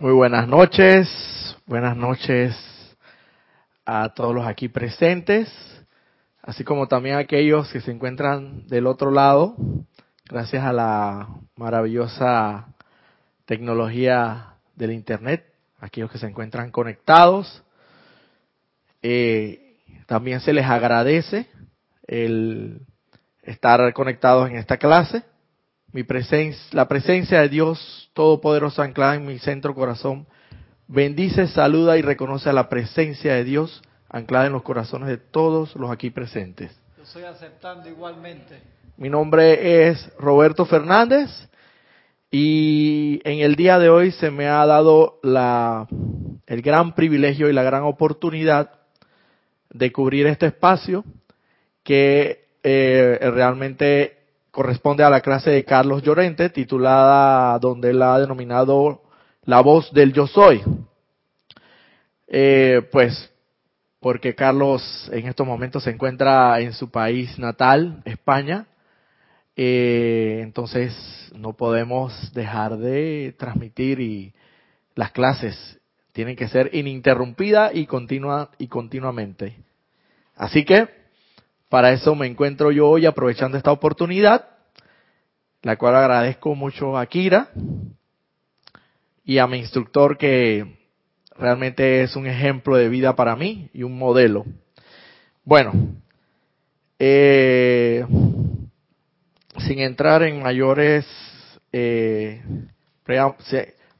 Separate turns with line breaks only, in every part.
Muy buenas noches, buenas noches a todos los aquí presentes, así como también a aquellos que se encuentran del otro lado, gracias a la maravillosa tecnología del Internet, aquellos que se encuentran conectados. Eh, también se les agradece el estar conectados en esta clase. Mi presencia, la presencia de Dios Todopoderoso anclada en mi centro corazón, bendice, saluda y reconoce a la presencia de Dios anclada en los corazones de todos los aquí presentes.
Yo estoy aceptando igualmente.
Mi nombre es Roberto Fernández y en el día de hoy se me ha dado la, el gran privilegio y la gran oportunidad de cubrir este espacio que eh, realmente corresponde a la clase de Carlos Llorente, titulada donde él ha denominado La voz del yo soy. Eh, pues porque Carlos en estos momentos se encuentra en su país natal, España, eh, entonces no podemos dejar de transmitir y las clases tienen que ser ininterrumpidas y continua y continuamente. Así que para eso me encuentro yo hoy aprovechando esta oportunidad, la cual agradezco mucho a Kira y a mi instructor que realmente es un ejemplo de vida para mí y un modelo. Bueno, eh, sin entrar en mayores eh,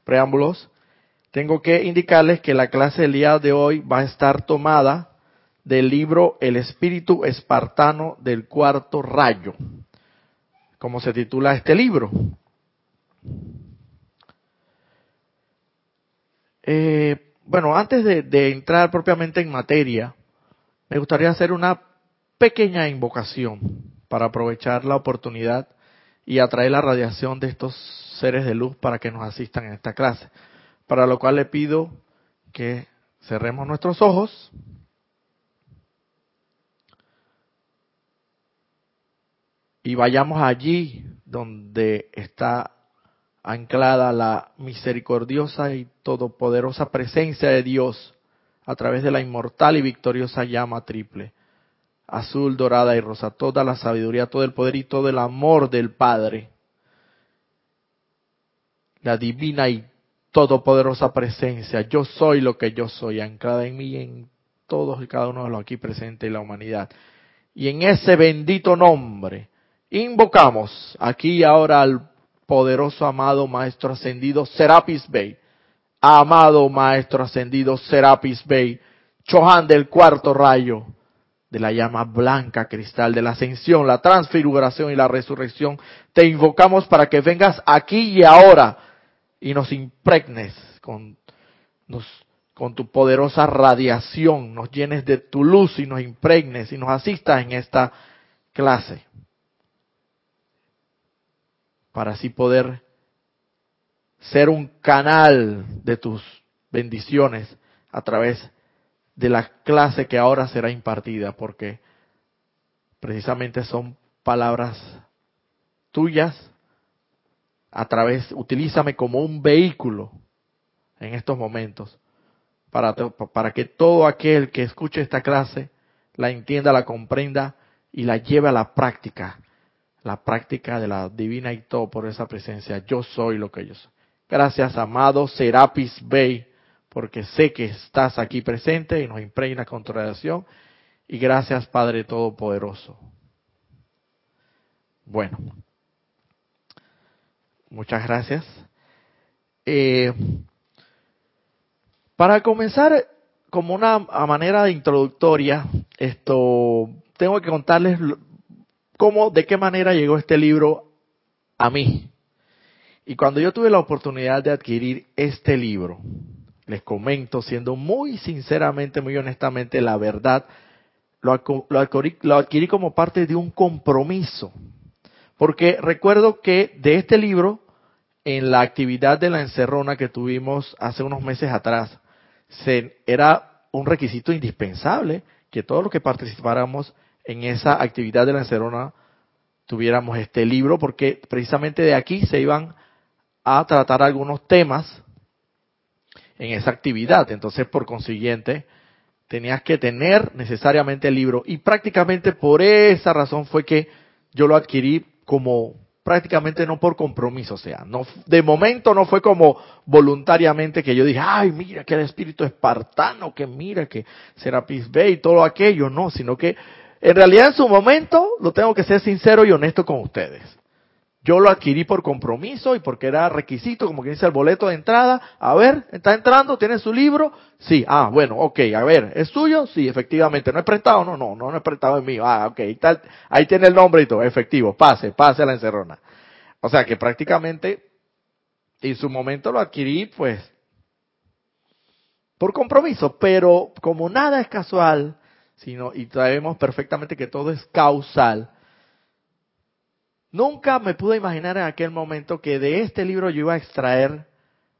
preámbulos, tengo que indicarles que la clase del día de hoy va a estar tomada del libro El espíritu espartano del cuarto rayo. ¿Cómo se titula este libro? Eh, bueno, antes de, de entrar propiamente en materia, me gustaría hacer una pequeña invocación para aprovechar la oportunidad y atraer la radiación de estos seres de luz para que nos asistan en esta clase. Para lo cual le pido que cerremos nuestros ojos y vayamos allí donde está anclada la misericordiosa y todopoderosa presencia de Dios a través de la inmortal y victoriosa llama triple, azul, dorada y rosa, toda la sabiduría, todo el poder y todo el amor del Padre, la divina y todopoderosa presencia, yo soy lo que yo soy, anclada en mí y en todos y cada uno de los aquí presentes y la humanidad. Y en ese bendito nombre, Invocamos aquí y ahora al poderoso amado Maestro Ascendido Serapis Bey. Amado Maestro Ascendido Serapis Bey. Chohan del cuarto rayo de la llama blanca cristal de la ascensión, la transfiguración y la resurrección. Te invocamos para que vengas aquí y ahora y nos impregnes con, con tu poderosa radiación, nos llenes de tu luz y nos impregnes y nos asistas en esta clase para así poder ser un canal de tus bendiciones a través de la clase que ahora será impartida, porque precisamente son palabras tuyas. A través, utilízame como un vehículo en estos momentos para, para que todo aquel que escuche esta clase la entienda, la comprenda y la lleve a la práctica la práctica de la divina y todo por esa presencia. Yo soy lo que yo soy. Gracias, amado Serapis Bey, porque sé que estás aquí presente y nos impregna con tu radiación. Y gracias, Padre Todopoderoso. Bueno, muchas gracias. Eh, para comenzar, como una manera de introductoria, esto tengo que contarles cómo, de qué manera llegó este libro a mí. Y cuando yo tuve la oportunidad de adquirir este libro, les comento, siendo muy sinceramente, muy honestamente, la verdad, lo, adquirí, como parte de un compromiso. Porque recuerdo que de este libro, en la actividad de la encerrona que tuvimos hace unos meses atrás, era un requisito indispensable que todos los que participáramos en esa actividad de la encerona tuviéramos este libro, porque precisamente de aquí se iban a tratar algunos temas en esa actividad. Entonces, por consiguiente, tenías que tener necesariamente el libro. Y prácticamente por esa razón fue que yo lo adquirí como prácticamente no por compromiso, o sea, no de momento no fue como voluntariamente que yo dije, ay, mira que el espíritu espartano, que mira que Serapis Bay y todo aquello, no, sino que en realidad en su momento lo tengo que ser sincero y honesto con ustedes. Yo lo adquirí por compromiso y porque era requisito, como que dice el boleto de entrada. A ver, ¿está entrando? ¿Tiene su libro? Sí. Ah, bueno, ok. A ver, ¿es suyo? Sí, efectivamente. ¿No es prestado? No, no, no, no es prestado, es mío. Ah, ok. Tal, ahí tiene el nombre y todo. Efectivo. Pase, pase a la encerrona. O sea que prácticamente en su momento lo adquirí, pues, por compromiso. Pero como nada es casual, sino, y sabemos perfectamente que todo es causal, Nunca me pude imaginar en aquel momento que de este libro yo iba a extraer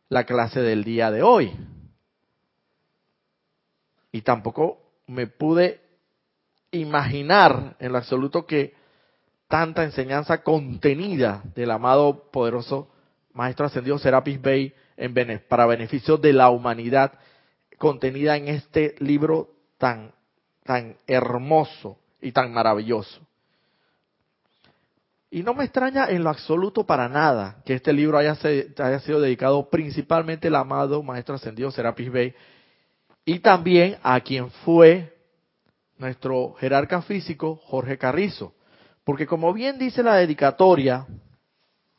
la clase del día de hoy. Y tampoco me pude imaginar en lo absoluto que tanta enseñanza contenida del amado poderoso Maestro Ascendido Serapis Bey en para beneficio de la humanidad, contenida en este libro tan, tan hermoso y tan maravilloso. Y no me extraña en lo absoluto para nada que este libro haya, sido dedicado principalmente al amado Maestro Ascendido Serapis Bey y también a quien fue nuestro jerarca físico Jorge Carrizo. Porque como bien dice la dedicatoria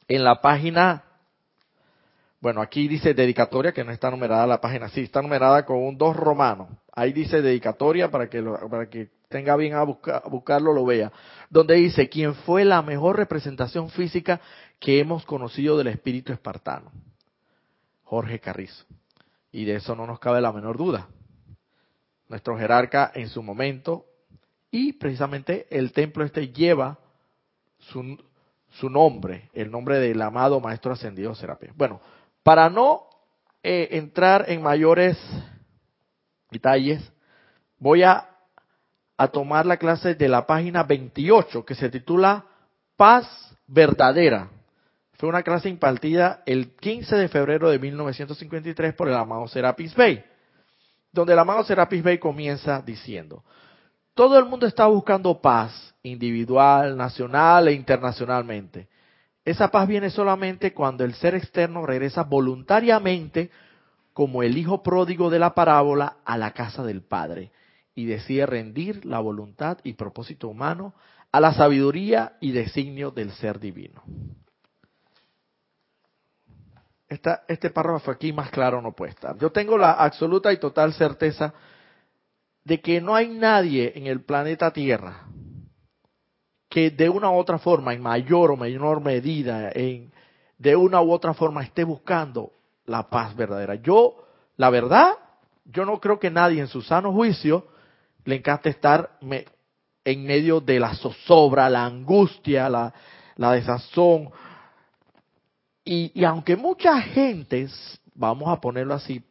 en la página, bueno, aquí dice dedicatoria que no está numerada la página, sí, está numerada con un dos romano. Ahí dice dedicatoria para que, para que tenga bien a, buscarlo, lo vea, donde dice, ¿quién fue la mejor representación física que hemos conocido del espíritu espartano? Jorge Carrizo. Y de eso no nos cabe la menor duda. Nuestro jerarca en su momento, y precisamente el templo este lleva su, su nombre, el nombre del amado Maestro Ascendido Serapis. Bueno, para no eh, entrar en mayores detalles, voy a tomar la clase de la página 28 que se titula Paz Verdadera. Fue una clase impartida el 15 de febrero de 1953 por el amado Serapis Bey, donde el amado Serapis Bey comienza diciendo, todo el mundo está buscando paz, individual, nacional e internacionalmente. Esa paz viene solamente cuando el ser externo regresa voluntariamente como el hijo pródigo de la parábola a la casa del Padre y decide rendir la voluntad y propósito humano a la sabiduría y designio del ser divino. Este párrafo aquí más claro no puede. Yo tengo la absoluta y total certeza de que no hay nadie en el planeta Tierra que de una u otra forma, en mayor o menor medida, en, de una u otra forma esté buscando la paz verdadera. Yo, la verdad, yo no creo que nadie en su sano juicio le encanta estar en medio de la zozobra, la angustia, la, desazón. Y, aunque mucha gente, vamos a ponerlo así,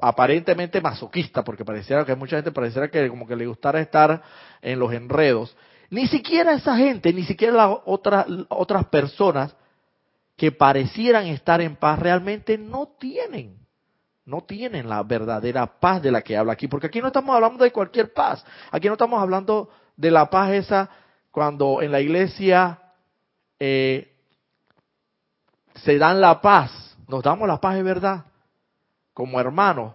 aparentemente masoquista, porque pareciera que mucha gente pareciera que como que le gustara estar en los enredos, ni siquiera esa gente, ni siquiera las otras, otras personas que parecieran estar en paz realmente no tienen no tienen la verdadera paz de la que habla aquí, porque aquí no estamos hablando de cualquier paz, aquí no estamos hablando de la paz esa cuando en la iglesia eh, se dan la paz, nos damos la paz de verdad, como hermanos,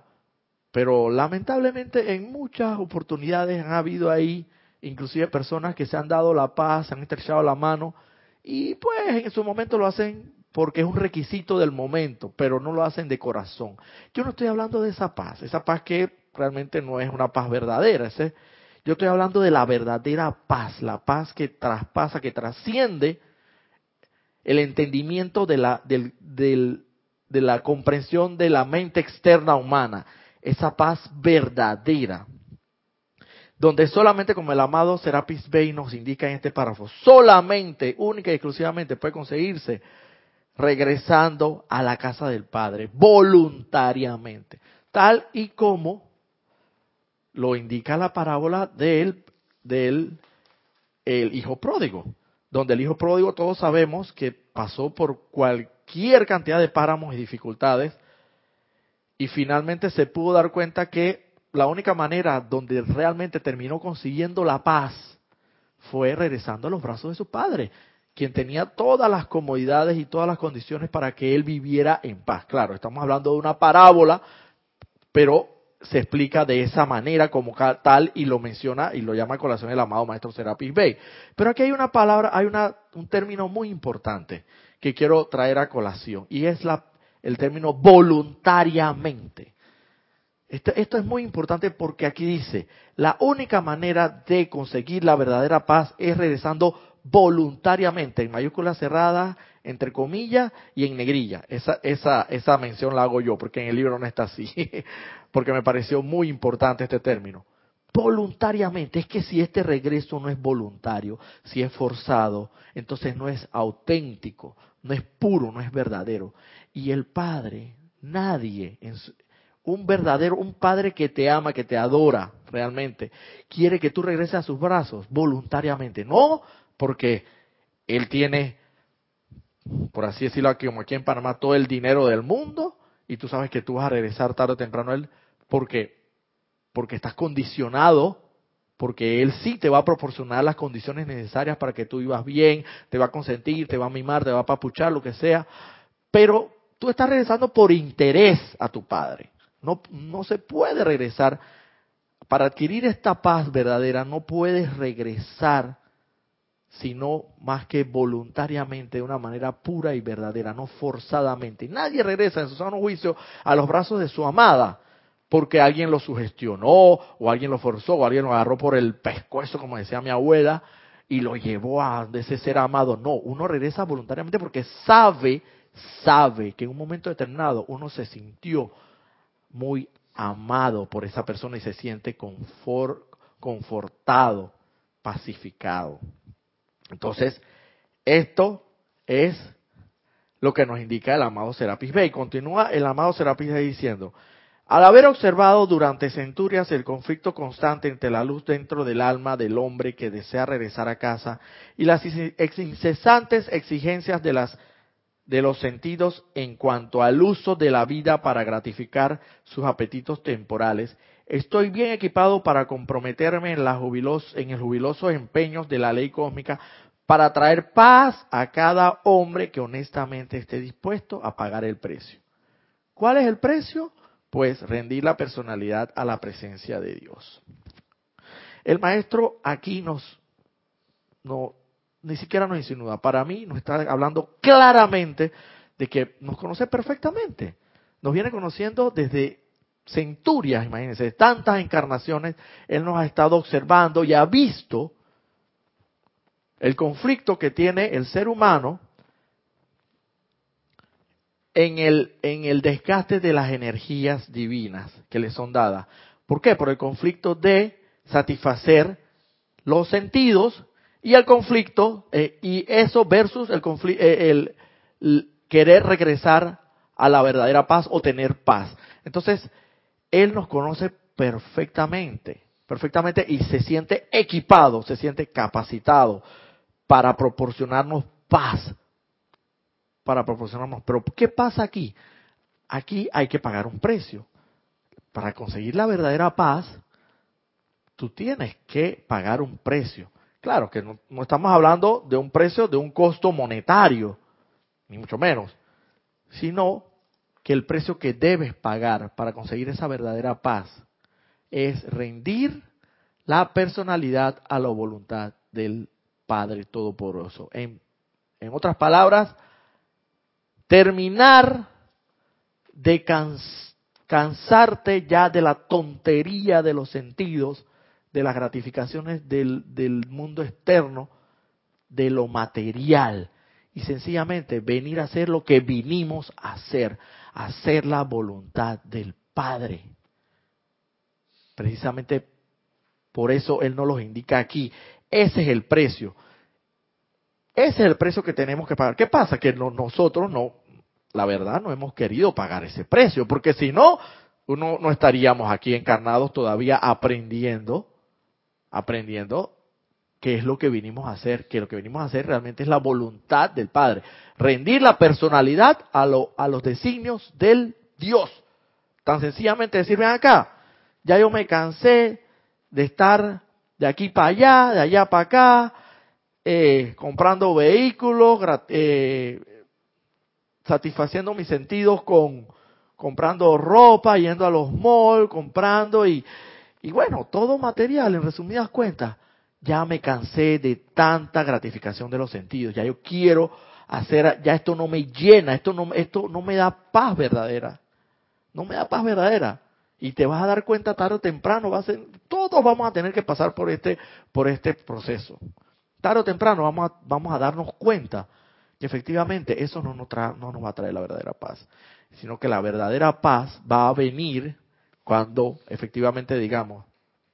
pero lamentablemente en muchas oportunidades han habido ahí inclusive personas que se han dado la paz, se han estrechado la mano y pues en su momento lo hacen porque es un requisito del momento, pero no lo hacen de corazón. Yo no estoy hablando de esa paz, esa paz que realmente no es una paz verdadera. Yo estoy hablando de la verdadera paz, la paz que traspasa, que trasciende el entendimiento de la, del, de la comprensión de la mente externa humana, esa paz verdadera, donde solamente como el amado Serapis Bey nos indica en este párrafo, solamente, única y exclusivamente puede conseguirse regresando a la casa del Padre voluntariamente, tal y como lo indica la parábola del, del el hijo pródigo, donde el hijo pródigo todos sabemos que pasó por cualquier cantidad de páramos y dificultades y finalmente se pudo dar cuenta que la única manera donde realmente terminó consiguiendo la paz fue regresando a los brazos de su padre, quien tenía todas las comodidades y todas las condiciones para que él viviera en paz. Claro, estamos hablando de una parábola, pero se explica de esa manera como tal y lo menciona y lo llama a colación el amado maestro Serapis Bey. Pero aquí hay una palabra, hay una, un término muy importante que quiero traer a colación y es la, el término voluntariamente. Esto, es muy importante porque aquí dice, la única manera de conseguir la verdadera paz es regresando voluntariamente, en mayúsculas cerradas, entre comillas y en negrilla. Esa, esa, mención la hago yo, porque en el libro no está así, porque me pareció muy importante este término. Voluntariamente, es que si este regreso no es voluntario, si es forzado, entonces no es auténtico, no es puro, no es verdadero. Y el Padre, nadie, en un verdadero, un Padre que te ama, que te adora realmente, quiere que tú regreses a sus brazos voluntariamente, no porque Él tiene por así decirlo, aquí, como aquí en Panamá, todo el dinero del mundo y tú sabes que tú vas a regresar tarde o temprano a él porque, porque estás condicionado, porque él sí te va a proporcionar las condiciones necesarias para que tú vivas bien, te va a consentir, te va a mimar, te va a papuchar, lo que sea, pero tú estás regresando por interés a tu padre. No, no se puede regresar. Para adquirir esta paz verdadera no puedes regresar sino más que voluntariamente, de una manera pura y verdadera, no forzadamente. Nadie regresa en su sano juicio a los brazos de su amada porque alguien lo sugestionó, o alguien lo forzó, o alguien lo agarró por el pescuezo, como decía mi abuela, y lo llevó a ese ser amado. No, uno regresa voluntariamente porque sabe, sabe que en un momento determinado uno se sintió muy amado por esa persona y se siente confortado, pacificado. Entonces, esto es lo que nos indica el amado Serapis Bey. Continúa el amado Serapis Bey diciendo, al haber observado durante centurias el conflicto constante entre la luz dentro del alma del hombre que desea regresar a casa y las incesantes exigencias de, las, de los sentidos en cuanto al uso de la vida para gratificar sus apetitos temporales, Estoy bien equipado para comprometerme en, la en el jubiloso empeño de la ley cósmica para traer paz a cada hombre que honestamente esté dispuesto a pagar el precio. ¿Cuál es el precio? Pues rendir la personalidad a la presencia de Dios. El maestro aquí nos, no, ni siquiera nos insinúa, para mí nos está hablando claramente de que nos conoce perfectamente. Nos viene conociendo desde centurias, imagínense, tantas encarnaciones, Él nos ha estado observando y ha visto el conflicto que tiene el ser humano en el, en el desgaste de las energías divinas que le son dadas. ¿Por qué? Por el conflicto de satisfacer los sentidos y el conflicto, eh, y eso versus el, eh, el querer regresar a la verdadera paz o tener paz. Entonces, él nos conoce perfectamente, perfectamente y se siente equipado, se siente capacitado para proporcionarnos paz, para proporcionarnos. Pero ¿qué pasa aquí? Aquí hay que pagar un precio. Para conseguir la verdadera paz, tú tienes que pagar un precio. Claro que no, estamos hablando de un precio, de un costo monetario, ni mucho menos, sino que el precio que debes pagar para conseguir esa verdadera paz es rendir la personalidad a la voluntad del Padre Todopoderoso. En otras palabras, terminar de cansarte ya de la tontería de los sentidos, de las gratificaciones del, del mundo externo, de lo material, y sencillamente venir a hacer lo que vinimos a hacer, hacer la voluntad del Padre. Precisamente por eso Él nos los indica aquí. Ese es el precio. Ese es el precio que tenemos que pagar. ¿Qué pasa? Que nosotros no, la verdad, no hemos querido pagar ese precio, porque si no, no estaríamos aquí encarnados todavía aprendiendo, aprendiendo qué es lo que vinimos a hacer, que lo que vinimos a hacer realmente es la voluntad del Padre. Rendir la personalidad a, a los designios del Dios. Tan sencillamente decir, ven acá, ya yo me cansé de estar de aquí para allá, de allá para acá, eh, comprando vehículos, eh, satisfaciendo mis sentidos con comprando ropa, yendo a los malls, comprando y, y bueno, todo material, en resumidas cuentas, ya me cansé de tanta gratificación de los sentidos, ya yo quiero hacer, ya esto no me llena, esto no, esto no me da paz verdadera, no me da paz verdadera. Y te vas a dar cuenta tarde o temprano, a ser, todos vamos a tener que pasar por este, por este proceso. Tarde o temprano vamos a, vamos a darnos cuenta que efectivamente eso no nos, no nos va a traer la verdadera paz, sino que la verdadera paz va a venir cuando efectivamente digamos,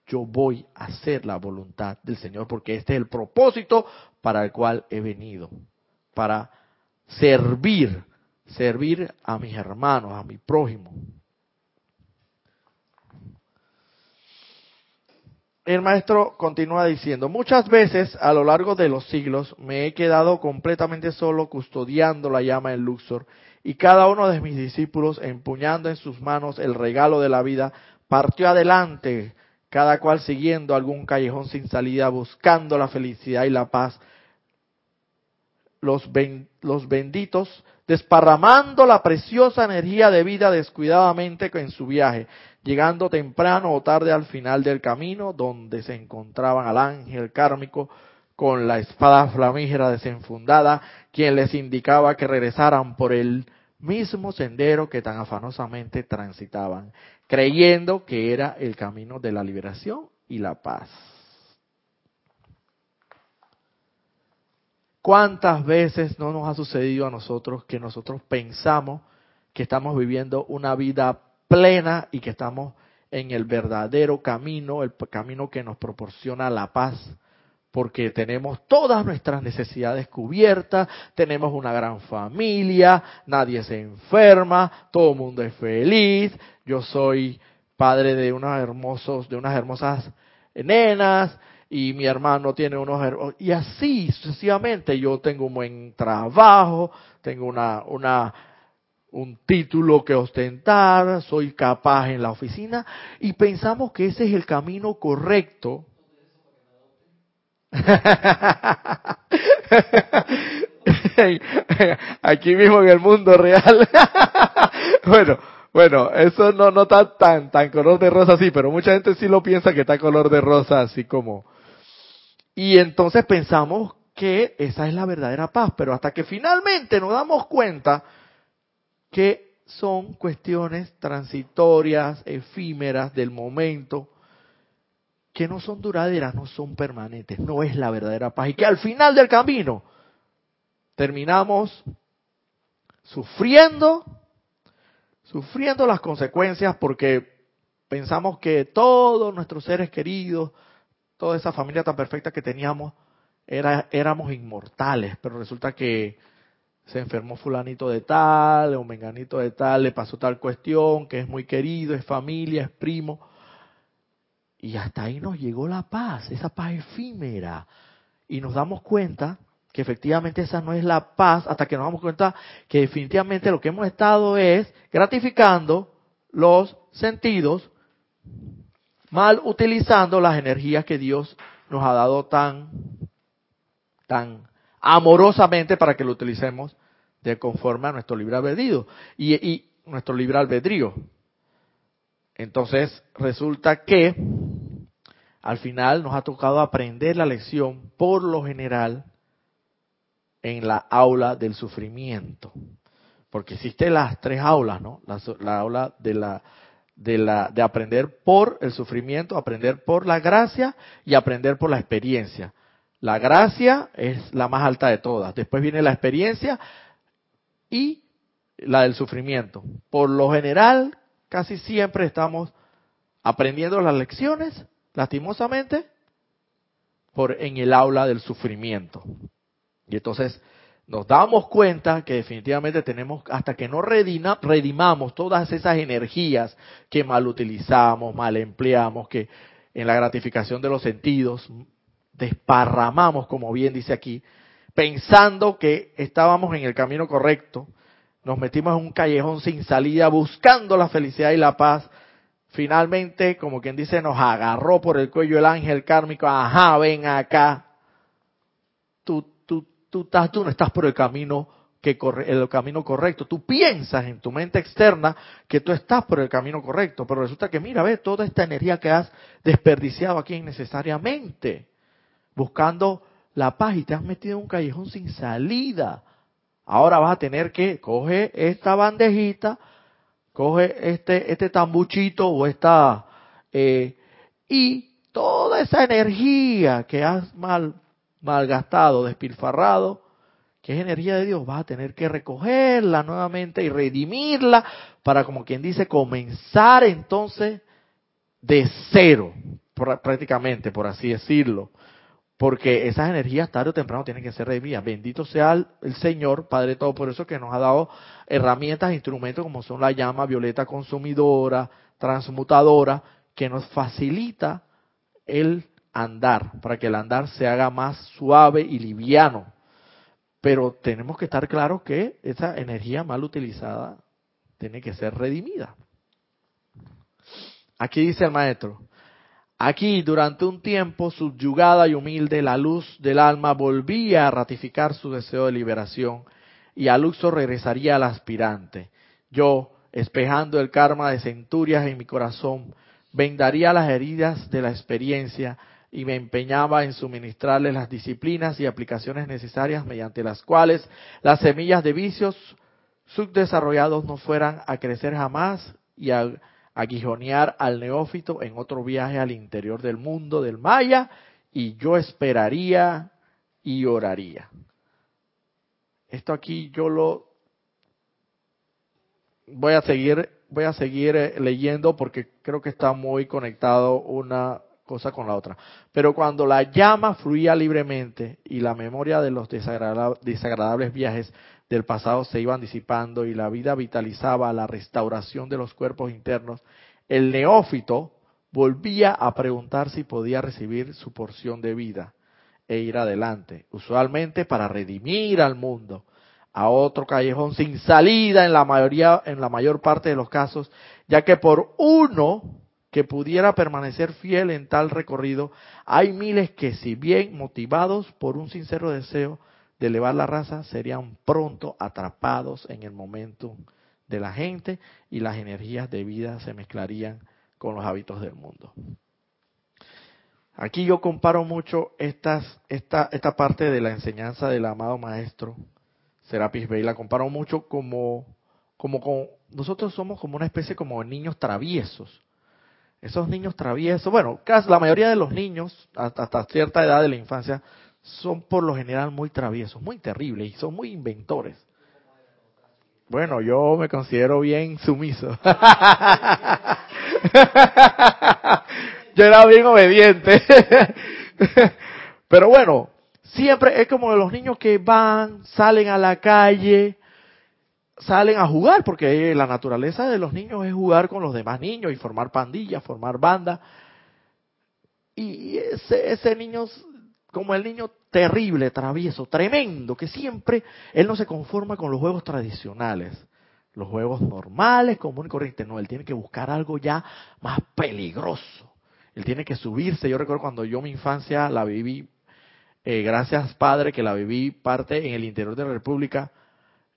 yo voy a hacer la voluntad del Señor porque este es el propósito para el cual he venido, para servir, servir a mis hermanos, a mi prójimo. el maestro continúa diciendo, muchas veces a lo largo de los siglos me he quedado completamente solo custodiando la llama en Luxor y cada uno de mis discípulos empuñando en sus manos el regalo de la vida partió adelante, cada cual siguiendo algún callejón sin salida, buscando la felicidad y la paz. Los, benditos desparramando la preciosa energía de vida descuidadamente en su viaje, llegando temprano o tarde al final del camino, donde se encontraban al ángel kármico con la espada flamígera desenfundada, quien les indicaba que regresaran por el mismo sendero que tan afanosamente transitaban, creyendo que era el camino de la liberación y la paz. ¿Cuántas veces no nos ha sucedido a nosotros que nosotros pensamos que estamos viviendo una vida plena y que estamos en el verdadero camino, el camino que nos proporciona la paz, porque tenemos todas nuestras necesidades cubiertas, tenemos una gran familia, nadie se enferma, todo el mundo es feliz, yo soy padre de unos hermosos, de unas hermosas nenas, y mi hermano tiene unos y así sucesivamente yo tengo un buen trabajo, tengo una una un título que ostentar, soy capaz en la oficina y pensamos que ese es el camino correcto. Aquí mismo en el mundo real. bueno, bueno, eso no, no está tan, tan color de rosa así, pero mucha gente sí lo piensa que está color de rosa así como. Y entonces pensamos que esa es la verdadera paz, pero hasta que finalmente nos damos cuenta que son cuestiones transitorias, efímeras del momento, que no son duraderas, no son permanentes, no es la verdadera paz. Y que al final del camino terminamos sufriendo, sufriendo las consecuencias porque pensamos que todos nuestros seres queridos, toda esa familia tan perfecta que teníamos, era, éramos inmortales, pero resulta que se enfermó fulanito de tal, o menganito de tal, le pasó tal cuestión, que es muy querido, es familia, es primo. Y hasta ahí nos llegó la paz, esa paz efímera. Y nos damos cuenta que efectivamente esa no es la paz, hasta que nos damos cuenta que definitivamente lo que hemos estado es gratificando los sentidos, mal utilizando las energías que Dios nos ha dado tan, tan amorosamente para que lo utilicemos de conforme a nuestro libre albedrío y, y nuestro libre albedrío. Entonces resulta que al final nos ha tocado aprender la lección por lo general en la aula del sufrimiento, porque existen las tres aulas, ¿no? La, la aula de la de la de aprender por el sufrimiento, aprender por la gracia y aprender por la experiencia. La gracia es la más alta de todas. Después viene la experiencia y la del sufrimiento. Por lo general, casi siempre estamos aprendiendo las lecciones, lastimosamente, por en el aula del sufrimiento. Y entonces nos damos cuenta que definitivamente tenemos, hasta que no redimamos todas esas energías que mal utilizamos, mal empleamos, que en la gratificación de los sentidos desparramamos, como bien dice aquí, pensando que estábamos en el camino correcto, nos metimos en un callejón sin salida buscando la felicidad y la paz. Finalmente, como quien dice, nos agarró por el cuello el ángel kármico. Ajá, ven acá. Tú, tú, tú, no estás por el camino que corre, el camino correcto. Tú piensas en tu mente externa que tú estás por el camino correcto, pero resulta que mira, ve toda esta energía que has desperdiciado aquí innecesariamente, buscando la paz y te has metido en un callejón sin salida. Ahora vas a tener que coge esta bandejita, coge este este tambuchito o esta eh, y toda esa energía que has mal malgastado, despilfarrado, que es energía de Dios, vas a tener que recogerla nuevamente y redimirla para, como quien dice, comenzar entonces de cero, prácticamente, por así decirlo. Porque esas energías tarde o temprano tienen que ser redimidas. Bendito sea el, Señor, Padre todo por eso que nos ha dado herramientas, instrumentos como son la llama violeta consumidora, transmutadora, que nos facilita el andar, para que el andar se haga más suave y liviano pero tenemos que estar claros que esa energía mal utilizada tiene que ser redimida. Aquí dice el maestro, aquí durante un tiempo subyugada y humilde, la luz del alma volvía a ratificar su deseo de liberación y a Luxor regresaría al aspirante. Yo, espejando el karma de centurias en mi corazón, vendaría las heridas de la experiencia y me empeñaba en suministrarles las disciplinas y aplicaciones necesarias mediante las cuales las semillas de vicios subdesarrollados no fueran a crecer jamás y a aguijonear al neófito en otro viaje al interior del mundo del Maya y yo esperaría y oraría. Esto aquí yo lo voy a seguir voy a seguir eh, leyendo porque creo que está muy conectado una cosa con la otra. Pero cuando la llama fluía libremente y la memoria de los desagradables viajes del pasado se iban disipando y la vida vitalizaba la restauración de los cuerpos internos, el neófito volvía a preguntar si podía recibir su porción de vida e ir adelante, usualmente para redimir al mundo a otro callejón sin salida en la mayoría en la mayor parte de los casos, ya que por uno que pudiera permanecer fiel en tal recorrido, hay miles que si bien motivados por un sincero deseo de elevar la raza, serían pronto atrapados en el momento de la gente y las energías de vida se mezclarían con los hábitos del mundo. Aquí yo comparo mucho estas, esta, esta parte de la enseñanza del amado maestro Serapis Bey, la comparo mucho como, como con, nosotros somos como una especie como de niños traviesos esos niños traviesos, bueno, casi la mayoría de los niños, hasta, cierta edad de la infancia, son por lo general muy traviesos, muy terribles y son muy inventores. Bueno, yo me considero bien sumiso. yo era bien obediente. Pero bueno, siempre es como los niños que van, salen a la calle, salen a jugar, porque la naturaleza de los niños es jugar con los demás niños y formar pandillas, formar bandas. Y ese, ese niño, como el niño terrible, travieso, tremendo, que siempre él no se conforma con los juegos tradicionales, los juegos normales, común y corriente, no, él tiene que buscar algo ya más peligroso. Él tiene que subirse. Yo recuerdo cuando yo mi infancia la viví, eh, gracias Padre que la viví parte en el interior de la República,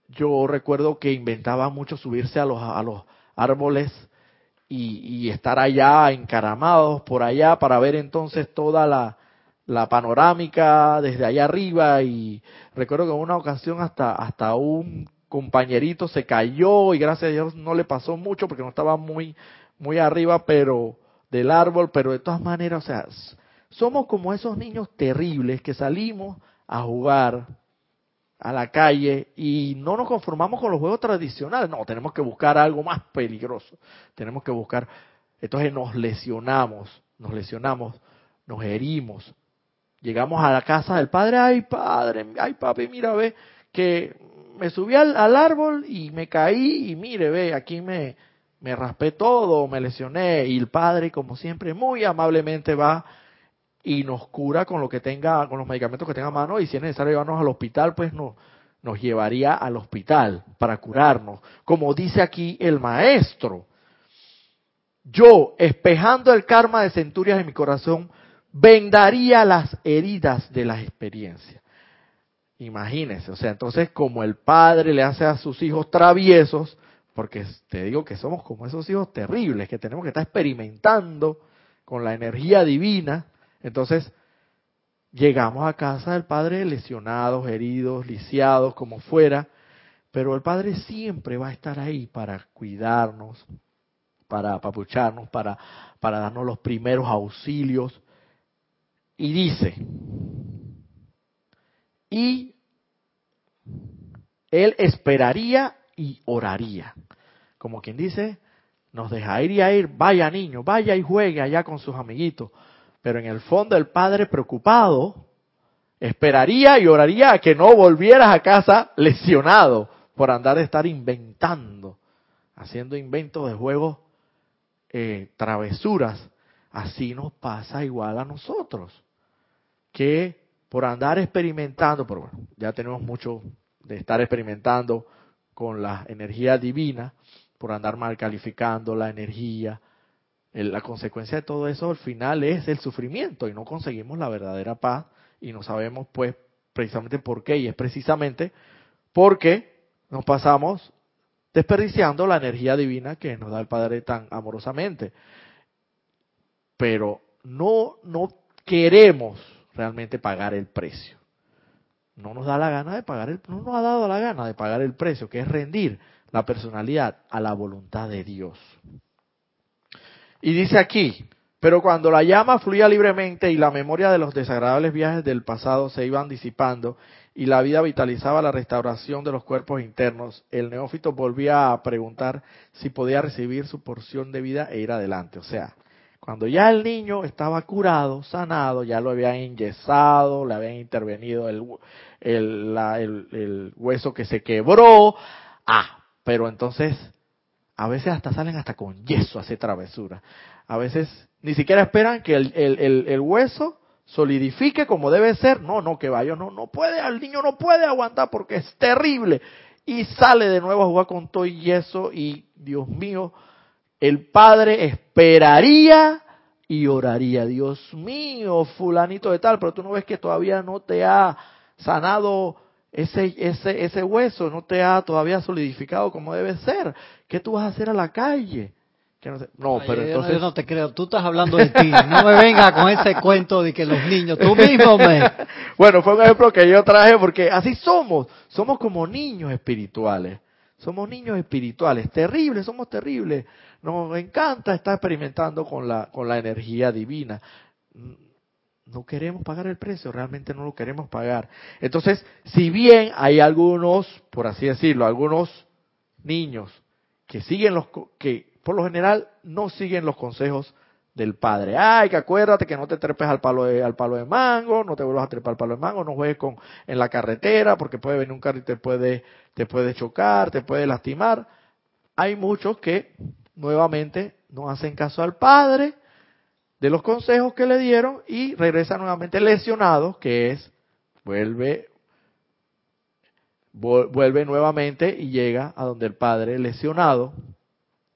yo recuerdo que inventaba mucho subirse a los, a los árboles y, estar allá encaramados por allá para ver entonces toda la, la panorámica desde allá arriba y recuerdo que en una ocasión hasta, hasta un compañerito se cayó y gracias a Dios no le pasó mucho porque no estaba muy, muy arriba pero del árbol, pero de todas maneras, o sea, somos como esos niños terribles que salimos a jugar a la calle y no nos conformamos con los juegos tradicionales, no, tenemos que buscar algo más peligroso, tenemos que buscar, entonces nos lesionamos, nos lesionamos, nos herimos, llegamos a la casa del padre, ay padre, ay papi, mira, ve, que me subí al, árbol y me caí y mire, ve, aquí me, me raspé todo, me lesioné y el padre, como siempre, muy amablemente va y nos cura con lo que tenga, con los medicamentos que tenga a mano y si es necesario llevarnos al hospital, pues no, nos llevaría al hospital para curarnos, como dice aquí el maestro. Yo, espejando el karma de centurias en mi corazón, vendaría las heridas de las experiencias. Imagínense, o sea, entonces como el padre le hace a sus hijos traviesos, porque te digo que somos como esos hijos terribles, que tenemos que estar experimentando con la energía divina, entonces llegamos a casa del padre lesionados, heridos, lisiados, como fuera, pero el padre siempre va a estar ahí para cuidarnos, para apapucharnos, para, para darnos los primeros auxilios. Y dice, y él esperaría y oraría. Como quien dice, nos deja ir y a ir, vaya niño, vaya y juegue allá con sus amiguitos. Pero en el fondo el padre preocupado esperaría y oraría a que no volvieras a casa lesionado por andar de estar inventando, haciendo inventos de juegos, eh, travesuras. Así nos pasa igual a nosotros, que por andar experimentando, pero bueno, ya tenemos mucho de estar experimentando con la energía divina, por andar mal calificando la energía, la consecuencia de todo eso al final es el sufrimiento y no conseguimos la verdadera paz y no sabemos pues precisamente por qué y es precisamente porque nos pasamos desperdiciando la energía divina que nos da el Padre tan amorosamente. Pero no no queremos realmente pagar el precio. No nos da la gana de pagar el no nos ha dado la gana de pagar el precio, que es rendir la personalidad a la voluntad de Dios. Y dice aquí, pero cuando la llama fluía libremente y la memoria de los desagradables viajes del pasado se iban disipando y la vida vitalizaba la restauración de los cuerpos internos, el neófito volvía a preguntar si podía recibir su porción de vida e ir adelante. O sea, cuando ya el niño estaba curado, sanado, ya lo habían inyesado, le habían intervenido el, el, el hueso que se quebró. Ah, pero entonces a veces hasta salen hasta con yeso a hacer travesura. A veces ni siquiera esperan que el, el, el, hueso solidifique como debe ser. No, no, que vaya, no, no puede, al niño no puede aguantar porque es terrible. Y sale de nuevo a jugar con todo y yeso y, Dios mío, el padre esperaría y oraría, Dios mío, fulanito de tal, pero tú no ves que todavía no te ha sanado ese, ese, ese hueso no te ha todavía solidificado como debe ser. ¿Qué tú vas a hacer a la calle?
no, pero entonces... Yo no te creo, tú estás hablando de ti, no me venga con ese cuento de que los niños, tú mismo me...
bueno, fue un ejemplo que yo traje porque así somos, somos como niños espirituales, somos niños espirituales, terribles, somos terribles, nos encanta estar experimentando con la, con la energía divina no queremos pagar el precio, realmente no lo queremos pagar. Entonces, si bien hay algunos, por así decirlo, algunos niños que siguen los que por lo general no siguen los consejos del padre. Ay, que acuérdate que no te trepes al palo de, al palo de mango, no te vuelvas a trepar al palo de mango, no juegues con en la carretera porque puede venir un carro y te puede te puede chocar, te puede lastimar. Hay muchos que nuevamente no hacen caso al padre de los consejos que le dieron y regresa nuevamente lesionado, que es, vuelve, vuelve nuevamente y llega a donde el padre lesionado,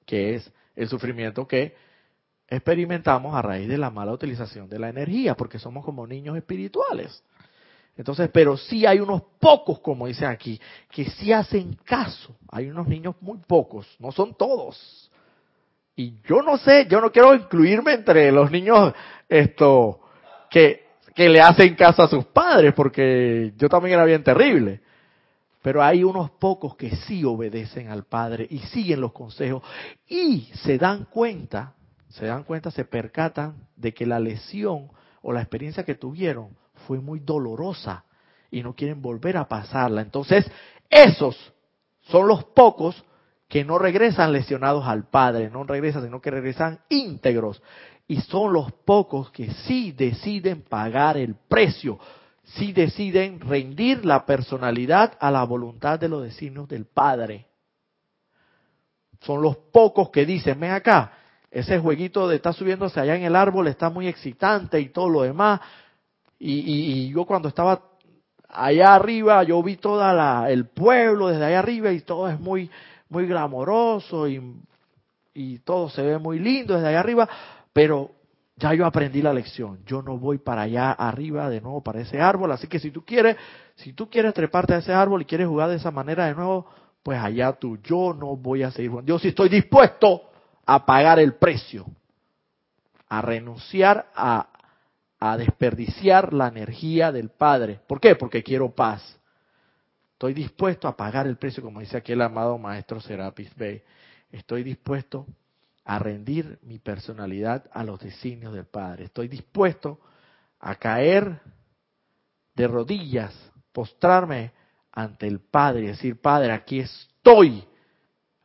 que es el sufrimiento que experimentamos a raíz de la mala utilización de la energía, porque somos como niños espirituales. Entonces, pero sí hay unos pocos, como dice aquí, que sí hacen caso. Hay unos niños muy pocos, no son todos, y yo no sé, yo no quiero incluirme entre los niños esto que, que le hacen caso a sus padres, porque yo también era bien terrible. Pero hay unos pocos que sí obedecen al Padre y siguen los consejos y se dan cuenta, se dan cuenta, se percatan de que la lesión o la experiencia que tuvieron fue muy dolorosa y no quieren volver a pasarla. Entonces, esos son los pocos que no regresan lesionados al Padre, no regresan, sino que regresan íntegros. Y son los pocos que sí deciden pagar el precio, sí deciden rendir la personalidad a la voluntad de los designios del Padre. Son los pocos que dicen, ven acá, ese jueguito de estar subiéndose allá en el árbol está muy excitante y todo lo demás. Y, y yo cuando estaba allá arriba yo vi toda la el pueblo desde allá arriba y todo es muy muy glamoroso y, y todo se ve muy lindo desde allá arriba, pero ya yo aprendí la lección. Yo no voy para allá arriba de nuevo para ese árbol, así que si tú quieres, si tú quieres treparte a ese árbol y quieres jugar de esa manera de nuevo, pues allá tú. Yo no voy a seguir. Yo sí estoy dispuesto a pagar el precio, a renunciar a a desperdiciar la energía del Padre. ¿Por qué? Porque quiero paz. Estoy dispuesto a pagar el precio, como dice aquí el amado maestro Serapis Bey. Estoy dispuesto a rendir mi personalidad a los designios del Padre. Estoy dispuesto a caer de rodillas, postrarme ante el Padre y decir, Padre, aquí estoy.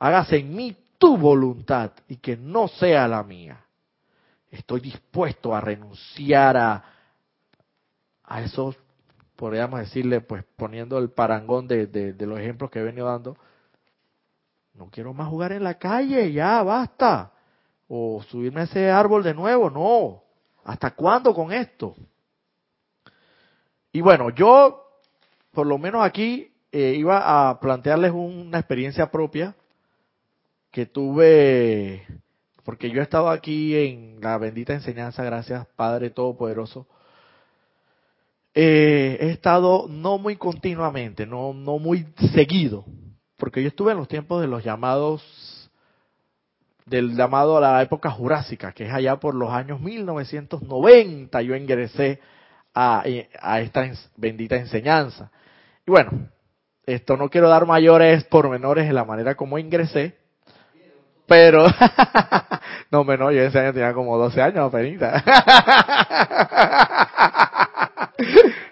Hágase en mí tu voluntad y que no sea la mía estoy dispuesto a renunciar a, a esos, podríamos decirle, pues poniendo el parangón de, de, los ejemplos que he venido dando, no quiero más jugar en la calle, ya basta. O subirme a ese árbol de nuevo, no. ¿Hasta cuándo con esto? Y bueno, yo, por lo menos aquí, eh, iba a plantearles una experiencia propia que tuve porque yo he estado aquí en la bendita enseñanza, gracias Padre Todopoderoso. Eh, he estado no muy continuamente, no, no muy seguido, porque yo estuve en los tiempos de los llamados, del llamado a la época jurásica, que es allá por los años 1990, yo ingresé a, a esta bendita enseñanza. Y bueno, esto no quiero dar mayores pormenores en la manera como ingresé, pero, no, menos, yo ese año tenía como 12 años, apenas.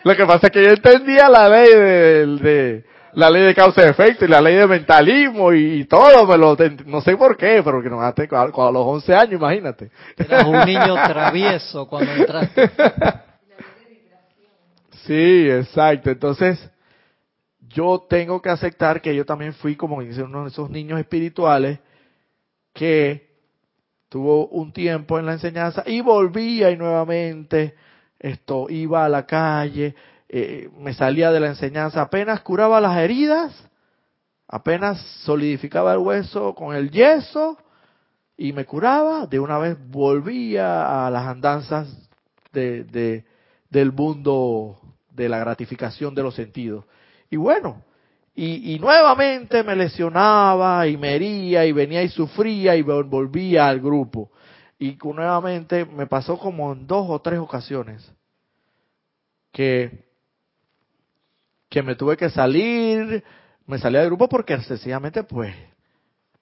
Lo que pasa es que yo entendía la ley de, la ley de causa y efecto y la ley de mentalismo y, todo, me lo, no sé por qué, pero que no a, a los 11 años, imagínate.
Eras un niño travieso cuando entraste.
Sí, exacto. Entonces, yo tengo que aceptar que yo también fui, como dice uno de esos niños espirituales, que tuvo un tiempo en la enseñanza y volvía y nuevamente esto iba a la calle, eh, me salía de la enseñanza, apenas curaba las heridas, apenas solidificaba el hueso con el yeso y me curaba, de una vez volvía a las andanzas de, de, del mundo de la gratificación de los sentidos. Y bueno, y, nuevamente me lesionaba y me hería y venía y sufría y volvía al grupo. Y nuevamente me pasó como en dos o tres ocasiones que, que me tuve que salir, me salía del grupo porque sencillamente pues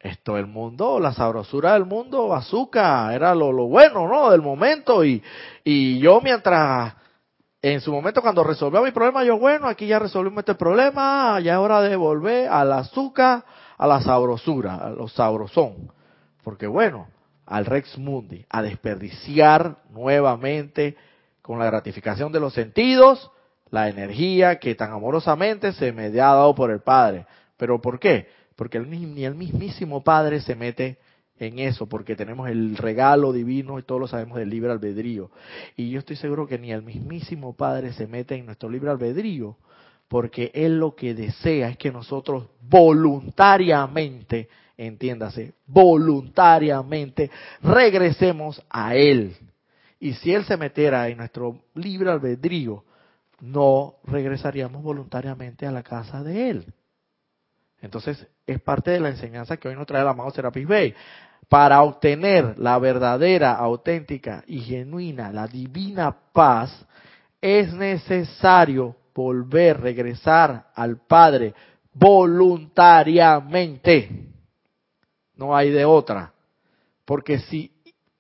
esto el mundo, la sabrosura del mundo, azúcar, era lo, lo bueno, ¿no? Del momento y, y yo mientras en su momento cuando resolvió mi problema, yo, bueno, aquí ya resolvimos este problema, ya es hora de volver al azúcar, a la sabrosura, a los sabrosón. Porque bueno, al Rex Mundi, a desperdiciar nuevamente con la gratificación de los sentidos, la energía que tan amorosamente se me ha dado por el Padre. ¿Pero por qué? Porque ni el mismísimo Padre se mete en eso, porque tenemos el regalo divino y todos lo sabemos del libre albedrío. Y yo estoy seguro que ni el mismísimo Padre se mete en nuestro libre albedrío, porque Él lo que desea es que nosotros voluntariamente, entiéndase, voluntariamente regresemos a Él. Y si Él se metiera en nuestro libre albedrío, no regresaríamos voluntariamente a la casa de Él. Entonces, es parte de la enseñanza que hoy nos trae el amado Serapis Bey. Para obtener la verdadera, auténtica y genuina, la divina paz, es necesario volver, regresar al Padre voluntariamente. No hay de otra. Porque si,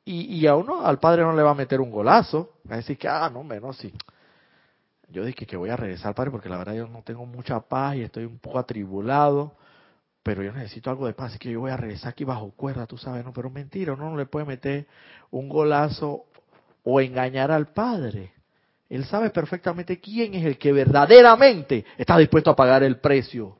y, y a uno, al Padre no le va a meter un golazo, va a decir que, ah, no, menos sí. Yo dije que voy a regresar, Padre, porque la verdad yo no tengo mucha paz y estoy un poco atribulado pero yo necesito algo de paz, así que yo voy a regresar aquí bajo cuerda, tú sabes, no, pero mentira, uno no le puede meter un golazo o engañar al Padre. Él sabe perfectamente quién es el que verdaderamente está dispuesto a pagar el precio,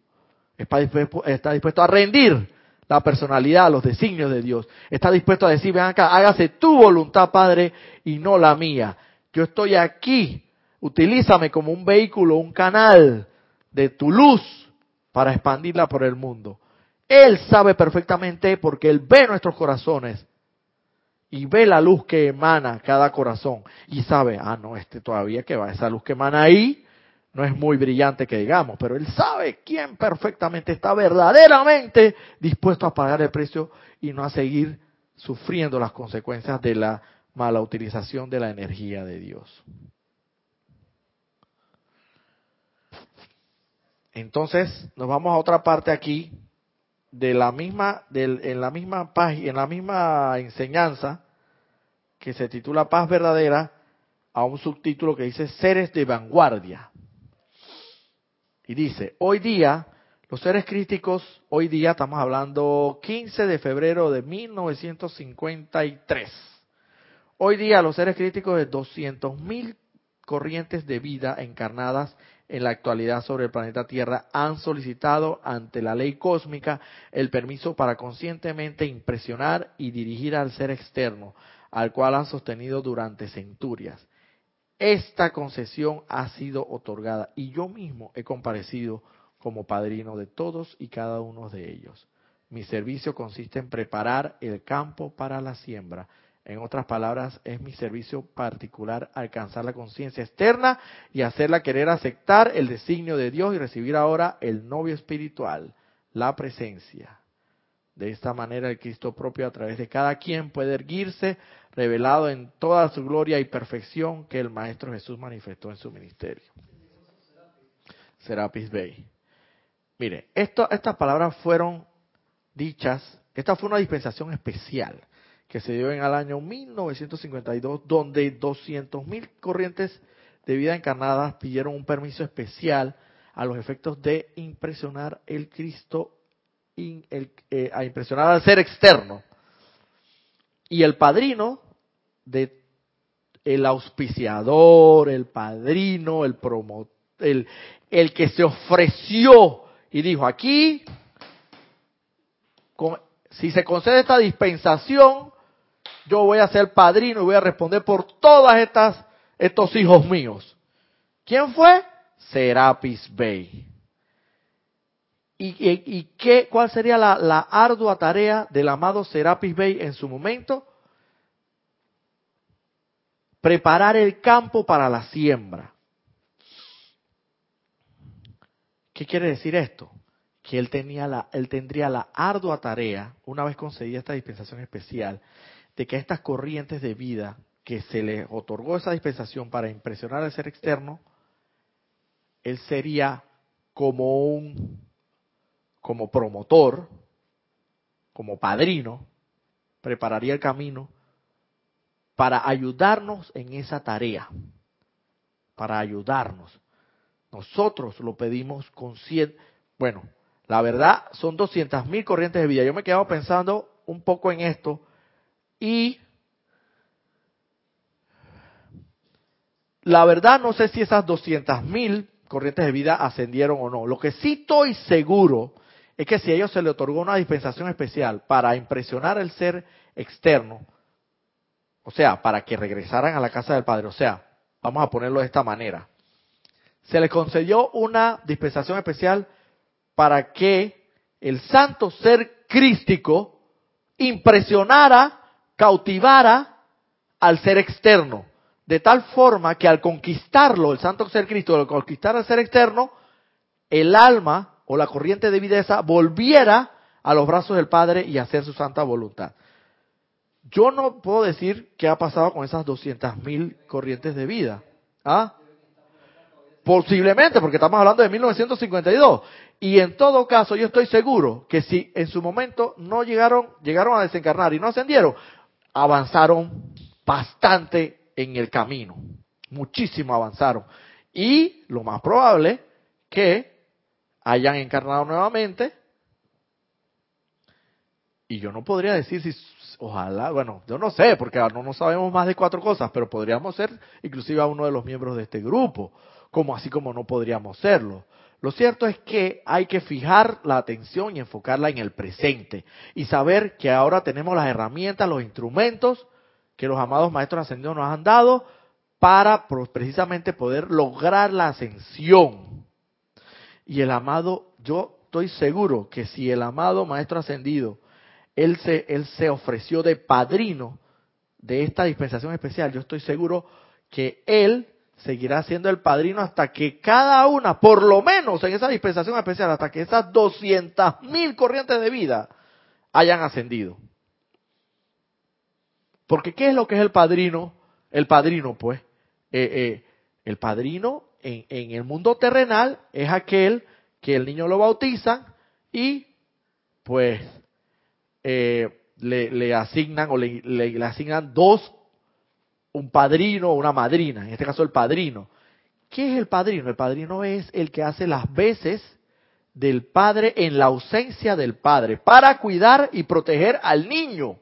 está dispuesto, está dispuesto a rendir la personalidad, los designios de Dios, está dispuesto a decir, ven acá, hágase tu voluntad, Padre, y no la mía. Yo estoy aquí Utilízame como un vehículo, un canal de tu luz para expandirla por el mundo. Él sabe perfectamente porque Él ve nuestros corazones y ve la luz que emana cada corazón y sabe, ah, no, este todavía que va, esa luz que emana ahí no es muy brillante que digamos, pero Él sabe quién perfectamente está verdaderamente dispuesto a pagar el precio y no a seguir sufriendo las consecuencias de la mala utilización de la energía de Dios. Entonces, nos vamos a otra parte aquí de la misma en la misma página, en la misma enseñanza que se titula Paz verdadera a un subtítulo que dice Seres de vanguardia. Y dice, hoy día los seres críticos, hoy día estamos hablando 15 de febrero de 1953. Hoy día los seres críticos de 200.000 corrientes de vida encarnadas en la actualidad sobre el planeta Tierra han solicitado ante la ley cósmica el permiso para conscientemente impresionar y dirigir al ser externo, al cual han sostenido durante centurias. Esta concesión ha sido otorgada y yo mismo he comparecido como padrino de todos y cada uno de ellos. Mi servicio consiste en preparar el campo para la siembra en otras palabras, es mi servicio particular alcanzar la conciencia externa y hacerla querer aceptar el designio de Dios y recibir ahora el novio espiritual, la presencia. De esta manera el Cristo propio a través de cada quien puede erguirse, revelado en toda su gloria y perfección que el Maestro Jesús manifestó en su ministerio. Serapis Bey. Mire, estas palabras fueron dichas, esta fue una dispensación especial que se dio en el año 1952, donde 200.000 corrientes de vida encarnadas pidieron un permiso especial a los efectos de impresionar el Cristo, eh, a impresionar al ser externo. Y el padrino de el auspiciador, el padrino, el promotor, el, que se ofreció y dijo, aquí, si se concede esta dispensación, yo voy a ser padrino y voy a responder por todas estas estos hijos míos. ¿Quién fue? Serapis Bey. ¿Y, qué, cuál sería la, la, ardua tarea del amado Serapis Bey en su momento? Preparar el campo para la siembra. ¿Qué quiere decir esto? Que él, tenía la, él tendría la ardua tarea, una vez concedida esta dispensación especial, de que estas corrientes de vida que se le otorgó esa dispensación para impresionar al ser externo, él sería como un, como promotor, como padrino, prepararía el camino para ayudarnos en esa tarea, para ayudarnos. Nosotros lo pedimos con cien, bueno, la verdad son 200 mil corrientes de vida. Yo me he quedado pensando un poco en esto y la verdad no sé si esas 200.000 corrientes de vida ascendieron o no. Lo que sí estoy seguro es que si a ellos se le otorgó una dispensación especial para impresionar el ser externo, o sea, para que regresaran a la casa del Padre, o sea, vamos a ponerlo de esta manera, se les concedió una dispensación especial para que el santo ser crístico impresionara cautivara al ser externo, de tal forma que al conquistarlo, el santo ser Cristo, al conquistar al ser externo, el alma o la corriente de vida volviera a los brazos del Padre y hacer su santa voluntad. Yo no puedo decir qué ha pasado con esas 200.000 corrientes de vida. ¿Ah? Posiblemente, porque estamos hablando de 1952. Y en todo caso, yo estoy seguro que si en su momento no llegaron, llegaron a desencarnar y no ascendieron, avanzaron bastante en el camino, muchísimo avanzaron. Y lo más probable que hayan encarnado nuevamente. Y yo no podría decir si, ojalá, bueno, yo no sé, porque no, no sabemos más de cuatro cosas, pero podríamos ser inclusive a uno de los miembros de este grupo, como así como no podríamos serlo. Lo cierto es que hay que fijar la atención y enfocarla en el presente y saber que ahora tenemos las herramientas, los instrumentos que los amados maestros ascendidos nos han dado para precisamente poder lograr la ascensión. Y el amado, yo estoy seguro que si el amado Maestro Ascendido, él se, él se ofreció de padrino de esta dispensación especial, yo estoy seguro que él seguirá siendo el padrino hasta que cada una, por lo menos en esa dispensación especial, hasta que esas 200 mil corrientes de vida hayan ascendido. Porque ¿qué es lo que es el padrino? El padrino, pues, eh, eh, el padrino en, el mundo terrenal es aquel que el niño lo bautiza y, pues, eh, le, asignan o le, le asignan dos un padrino o una madrina, en este caso el padrino. ¿Qué es el padrino? El padrino es el que hace las veces del padre en la ausencia del padre para cuidar y proteger al niño.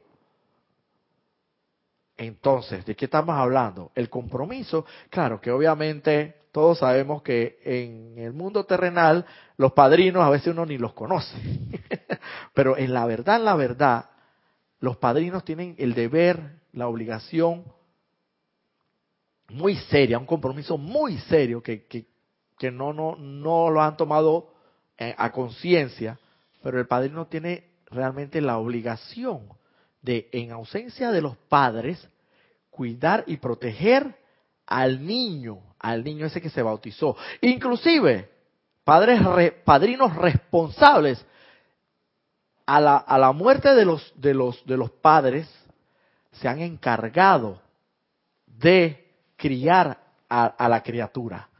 Entonces, ¿de qué estamos hablando? El compromiso, claro que obviamente todos sabemos que en el mundo terrenal los padrinos a veces uno ni los conoce, pero en la verdad, en la verdad, los padrinos tienen el deber, la obligación muy seria, un compromiso muy serio que, que, que no, no, no lo han tomado eh, a conciencia, pero el padrino tiene realmente la obligación de, en ausencia de los padres, cuidar y proteger al niño, al niño ese que se bautizó. Inclusive, padres, padrinos responsables a la, a la muerte de los, de, los, de los padres, se han encargado de criar a, la criatura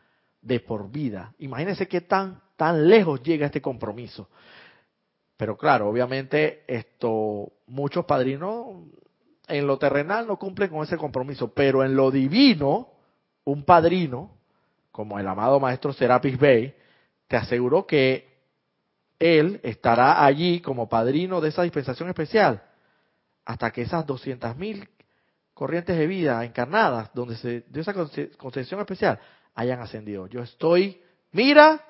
de por vida. Imagínense qué tan, tan lejos llega este compromiso. Pero claro, obviamente esto, muchos padrinos en lo terrenal no cumplen con ese compromiso, pero en lo divino, un padrino, como el amado maestro Serapis Bey, te aseguró que él estará allí como padrino de esa dispensación especial hasta que esas 200.000 corrientes de vida encarnadas, donde se dio esa concesión especial, hayan ascendido. Yo estoy, mira,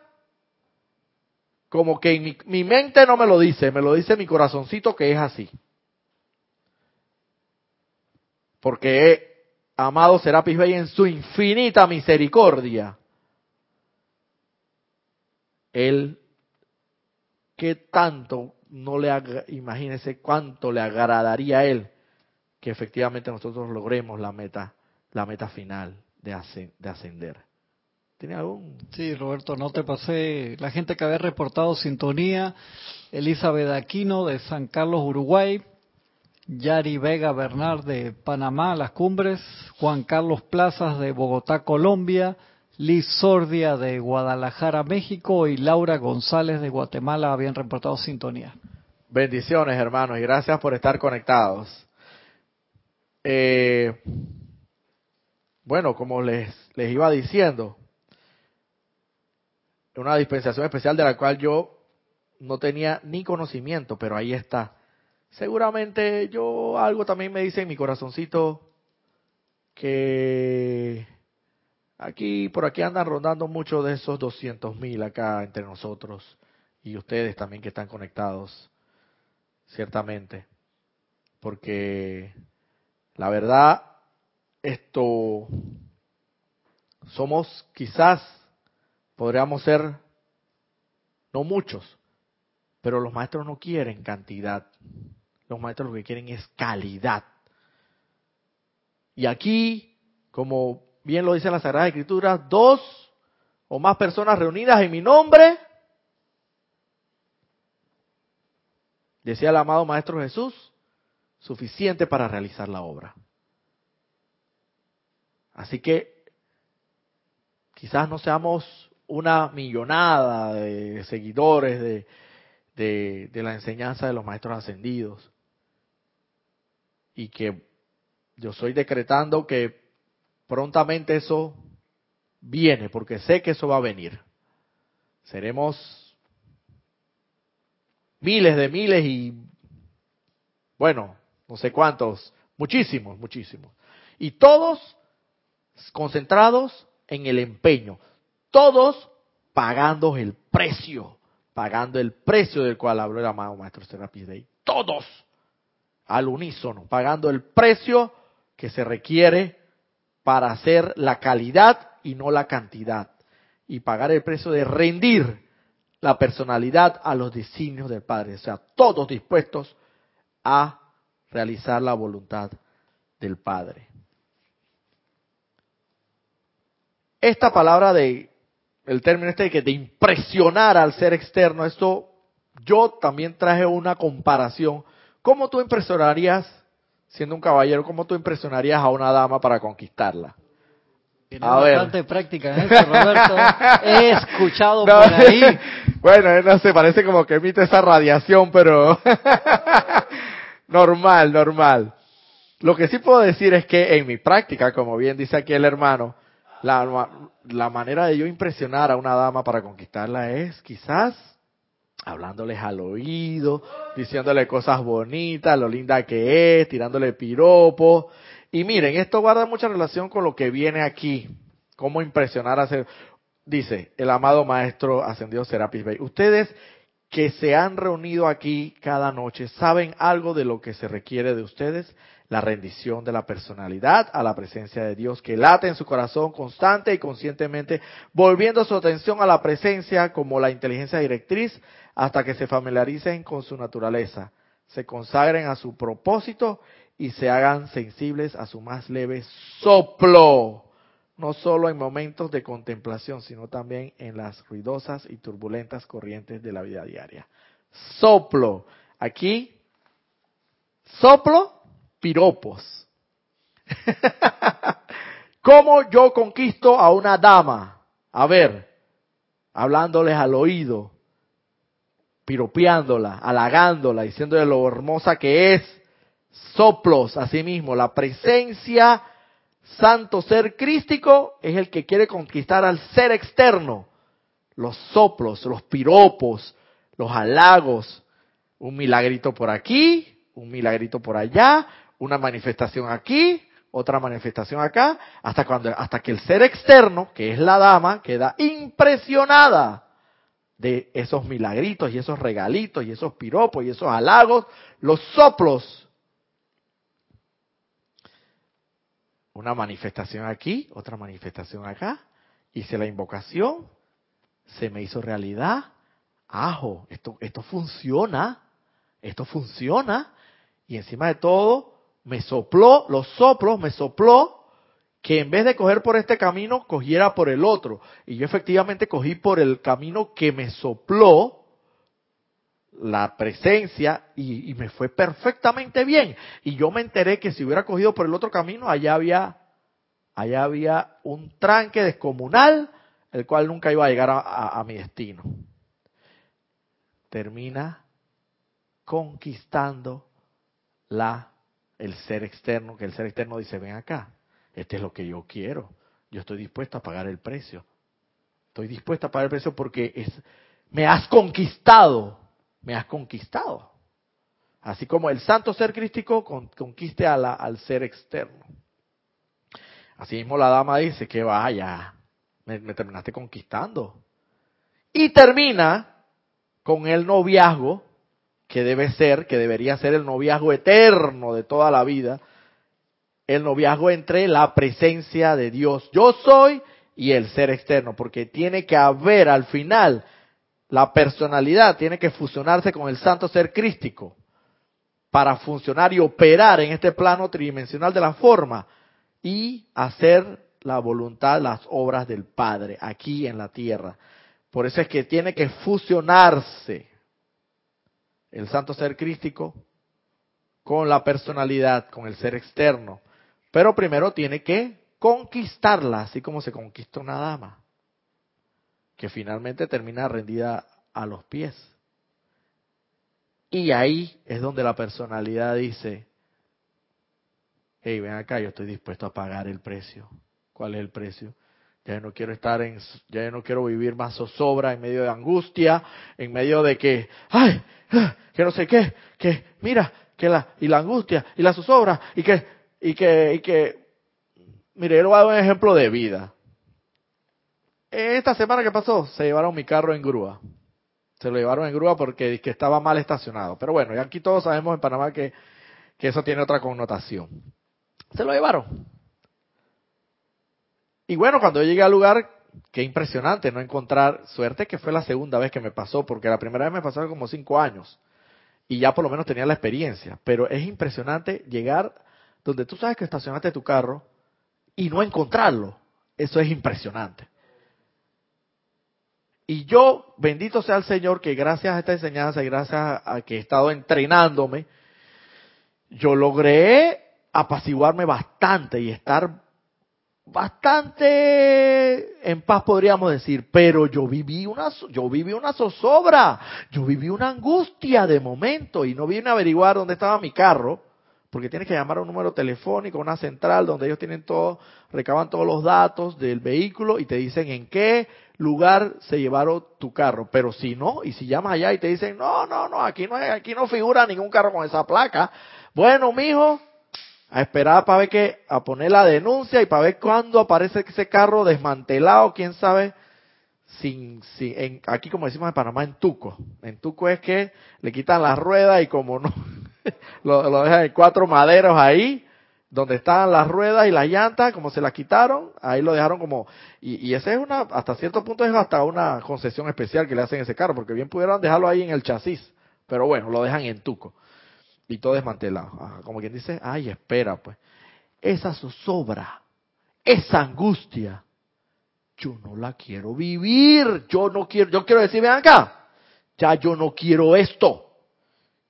como que mi, mi, mente no me lo dice, me lo dice mi corazoncito que es así. Porque amado Serapis Bey en su infinita misericordia, él, que tanto no le, imagínese cuánto le agradaría a él que efectivamente nosotros logremos la meta, la meta final de, ascender. ¿Tiene algún?
Sí, Roberto, no te pasé la gente que había reportado sintonía, Elizabeth Aquino de San Carlos, Uruguay, Yari Vega Bernard de Panamá, Las Cumbres, Juan Carlos Plazas de Bogotá, Colombia, Liz Sordia de Guadalajara, México y Laura González de Guatemala habían reportado sintonía.
Bendiciones, hermanos, y gracias por estar conectados. Eh, bueno, como les, les iba diciendo, una dispensación especial de la cual yo no tenía ni conocimiento, pero ahí está. Seguramente yo algo también me dice en mi corazoncito que aquí, por aquí andan rondando mucho de esos 200 mil acá entre nosotros y ustedes también que están conectados, ciertamente, porque la verdad, esto somos quizás, podríamos ser, no muchos, pero los maestros no quieren cantidad. Los maestros lo que quieren es calidad. Y aquí, como bien lo dice la Sagrada Escritura, dos o más personas reunidas en mi nombre, decía el amado Maestro Jesús, suficiente para realizar la obra. Así que quizás no seamos una millonada de seguidores de, de, la enseñanza de los maestros ascendidos y que yo estoy decretando que prontamente eso viene, porque sé que eso va a venir. Seremos miles de miles y, bueno, no sé cuántos, muchísimos, muchísimos. Y todos concentrados en el empeño, todos pagando el precio, pagando el precio del cual habló el amado Maestro Serapis Day. Todos al unísono, pagando el precio que se requiere para hacer la calidad y no la cantidad. Y pagar el precio de rendir la personalidad a los designios del Padre. O sea, todos dispuestos a realizar la voluntad del Padre. Esta palabra de, el término este de que de impresionar al ser externo, esto yo también traje una comparación. ¿Cómo tú impresionarías, siendo un caballero, cómo tú impresionarías a una dama para conquistarla?
Tiene bastante práctica en eso, Roberto. He escuchado por ahí.
Bueno, no sé, parece como que emite esa radiación, pero normal, normal. Lo que sí puedo decir es que en mi práctica, como bien dice aquí el hermano, la, la manera de yo impresionar a una dama para conquistarla es quizás hablándoles al oído, diciéndole cosas bonitas, lo linda que es, tirándole piropos. Y miren, esto guarda mucha relación con lo que viene aquí, cómo impresionar a hacer, dice el amado maestro ascendido Serapis Bey. Ustedes que se han reunido aquí cada noche, ¿saben algo de lo que se requiere de ustedes? La rendición de la personalidad a la presencia de Dios que late en su corazón constante y conscientemente, volviendo su atención a la presencia como la inteligencia directriz hasta que se familiaricen con su naturaleza, se consagren a su propósito y se hagan sensibles a su más leve soplo, no solo en momentos de contemplación, sino también en las ruidosas y turbulentas corrientes de la vida diaria. Soplo. Aquí, soplo, piropos. ¿Cómo yo conquisto a una dama? A ver, hablándoles al oído, piropeándola, halagándola, diciéndole lo hermosa que es. Soplos, asimismo, la presencia santo ser crístico es el que quiere conquistar al ser externo. Los soplos, los piropos, los halagos, un milagrito por aquí, un milagrito por allá, una manifestación aquí, otra manifestación acá, hasta cuando, hasta que el ser externo, que es la dama, queda impresionada de esos milagritos y esos regalitos y esos piropos y esos halagos, los soplos. Una manifestación aquí, otra manifestación acá, hice la invocación, se me hizo realidad, ajo, esto, esto funciona, esto funciona, y encima de todo, me sopló, los soplos me sopló que en vez de coger por este camino, cogiera por el otro. Y yo efectivamente cogí por el camino que me sopló la presencia y, me fue perfectamente bien. Y yo me enteré que si hubiera cogido por el otro camino, allá había, allá había un tranque descomunal, el cual nunca iba a llegar a, a mi destino. Termina conquistando la el ser externo, que el ser externo dice, ven acá, este es lo que yo quiero. Yo estoy dispuesto a pagar el precio. Estoy dispuesto a pagar el precio porque es, me has conquistado. Me has conquistado. Así como el santo ser crístico conquiste al ser externo. Así mismo la dama dice que vaya, me, me terminaste conquistando. Y termina con el noviazgo que debe ser, que debería ser el noviazgo eterno de toda la vida, el noviazgo entre la presencia de Dios, yo soy, y el ser externo, porque tiene que haber al final la personalidad, tiene que fusionarse con el santo ser crístico para funcionar y operar en este plano tridimensional de la forma y hacer la voluntad, las obras del Padre aquí en la tierra. Por eso es que tiene que fusionarse el santo ser crístico con la personalidad, con el ser externo. Pero primero tiene que conquistarla, así como se conquista una dama, que finalmente termina rendida a los pies. Y ahí es donde la personalidad dice, hey, ven acá, yo estoy dispuesto a pagar el precio. ¿Cuál es el precio? Ya no quiero estar en, ya no quiero vivir más zozobra en medio de angustia, en medio de que, ay, que no sé qué, que mira, que la, y la angustia, y la zozobra, y que y que, y que, mire, yo le voy a dar un ejemplo de vida. Esta semana que pasó, se llevaron mi carro en grúa. Se lo llevaron en grúa porque que estaba mal estacionado. Pero bueno, y aquí todos sabemos en Panamá que, que eso tiene otra connotación. Se lo llevaron. Y bueno, cuando yo llegué al lugar, qué impresionante no encontrar suerte, que fue la segunda vez que me pasó, porque la primera vez me pasó como cinco años y ya por lo menos tenía la experiencia. Pero es impresionante llegar donde tú sabes que estacionaste tu carro y no encontrarlo. Eso es impresionante. Y yo, bendito sea el Señor, que gracias a esta enseñanza y gracias a que he estado entrenándome, yo logré apaciguarme bastante y estar bastante en paz podríamos decir, pero yo viví una yo viví una zozobra, yo viví una angustia de momento y no vine a averiguar dónde estaba mi carro, porque tienes que llamar a un número telefónico, una central donde ellos tienen todo, recaban todos los datos del vehículo y te dicen en qué lugar se llevaron tu carro, pero si no, y si llamas allá y te dicen, "No, no, no, aquí no aquí no figura ningún carro con esa placa." Bueno, mijo, a esperar para ver que, a poner la denuncia y para ver cuándo aparece ese carro desmantelado, quién sabe, sin, sin en, aquí como decimos en Panamá, en tuco. En tuco es que le quitan las ruedas y como no, lo, dejan en cuatro maderos ahí, donde están las ruedas y las llantas, como se las quitaron, ahí lo dejaron como, y, ese es una, hasta cierto punto es hasta una concesión especial que le hacen a ese carro, porque bien pudieran dejarlo ahí en el chasis, pero bueno, lo dejan en tuco y todo desmantelado. como quien dice, ay, espera, pues. Esa zozobra, esa angustia, yo no la quiero vivir. Yo no quiero, yo quiero decir, ven acá, ya yo no quiero esto.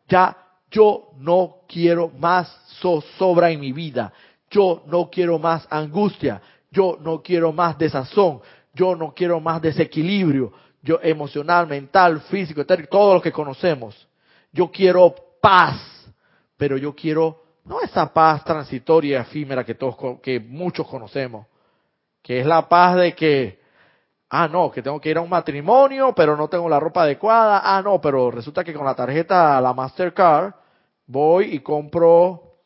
Ya yo no quiero más zozobra en mi vida. Yo no quiero más angustia. Yo no quiero más desazón. Yo no quiero más desequilibrio. Yo emocional, mental, físico, todo lo que conocemos. Yo quiero paz pero yo quiero no esa paz transitoria, efímera que todos, que muchos conocemos, que es la paz de que, ah, no, que tengo que ir a un matrimonio, pero no tengo la ropa adecuada, ah, no, pero resulta que con la tarjeta, la Mastercard, voy y compro,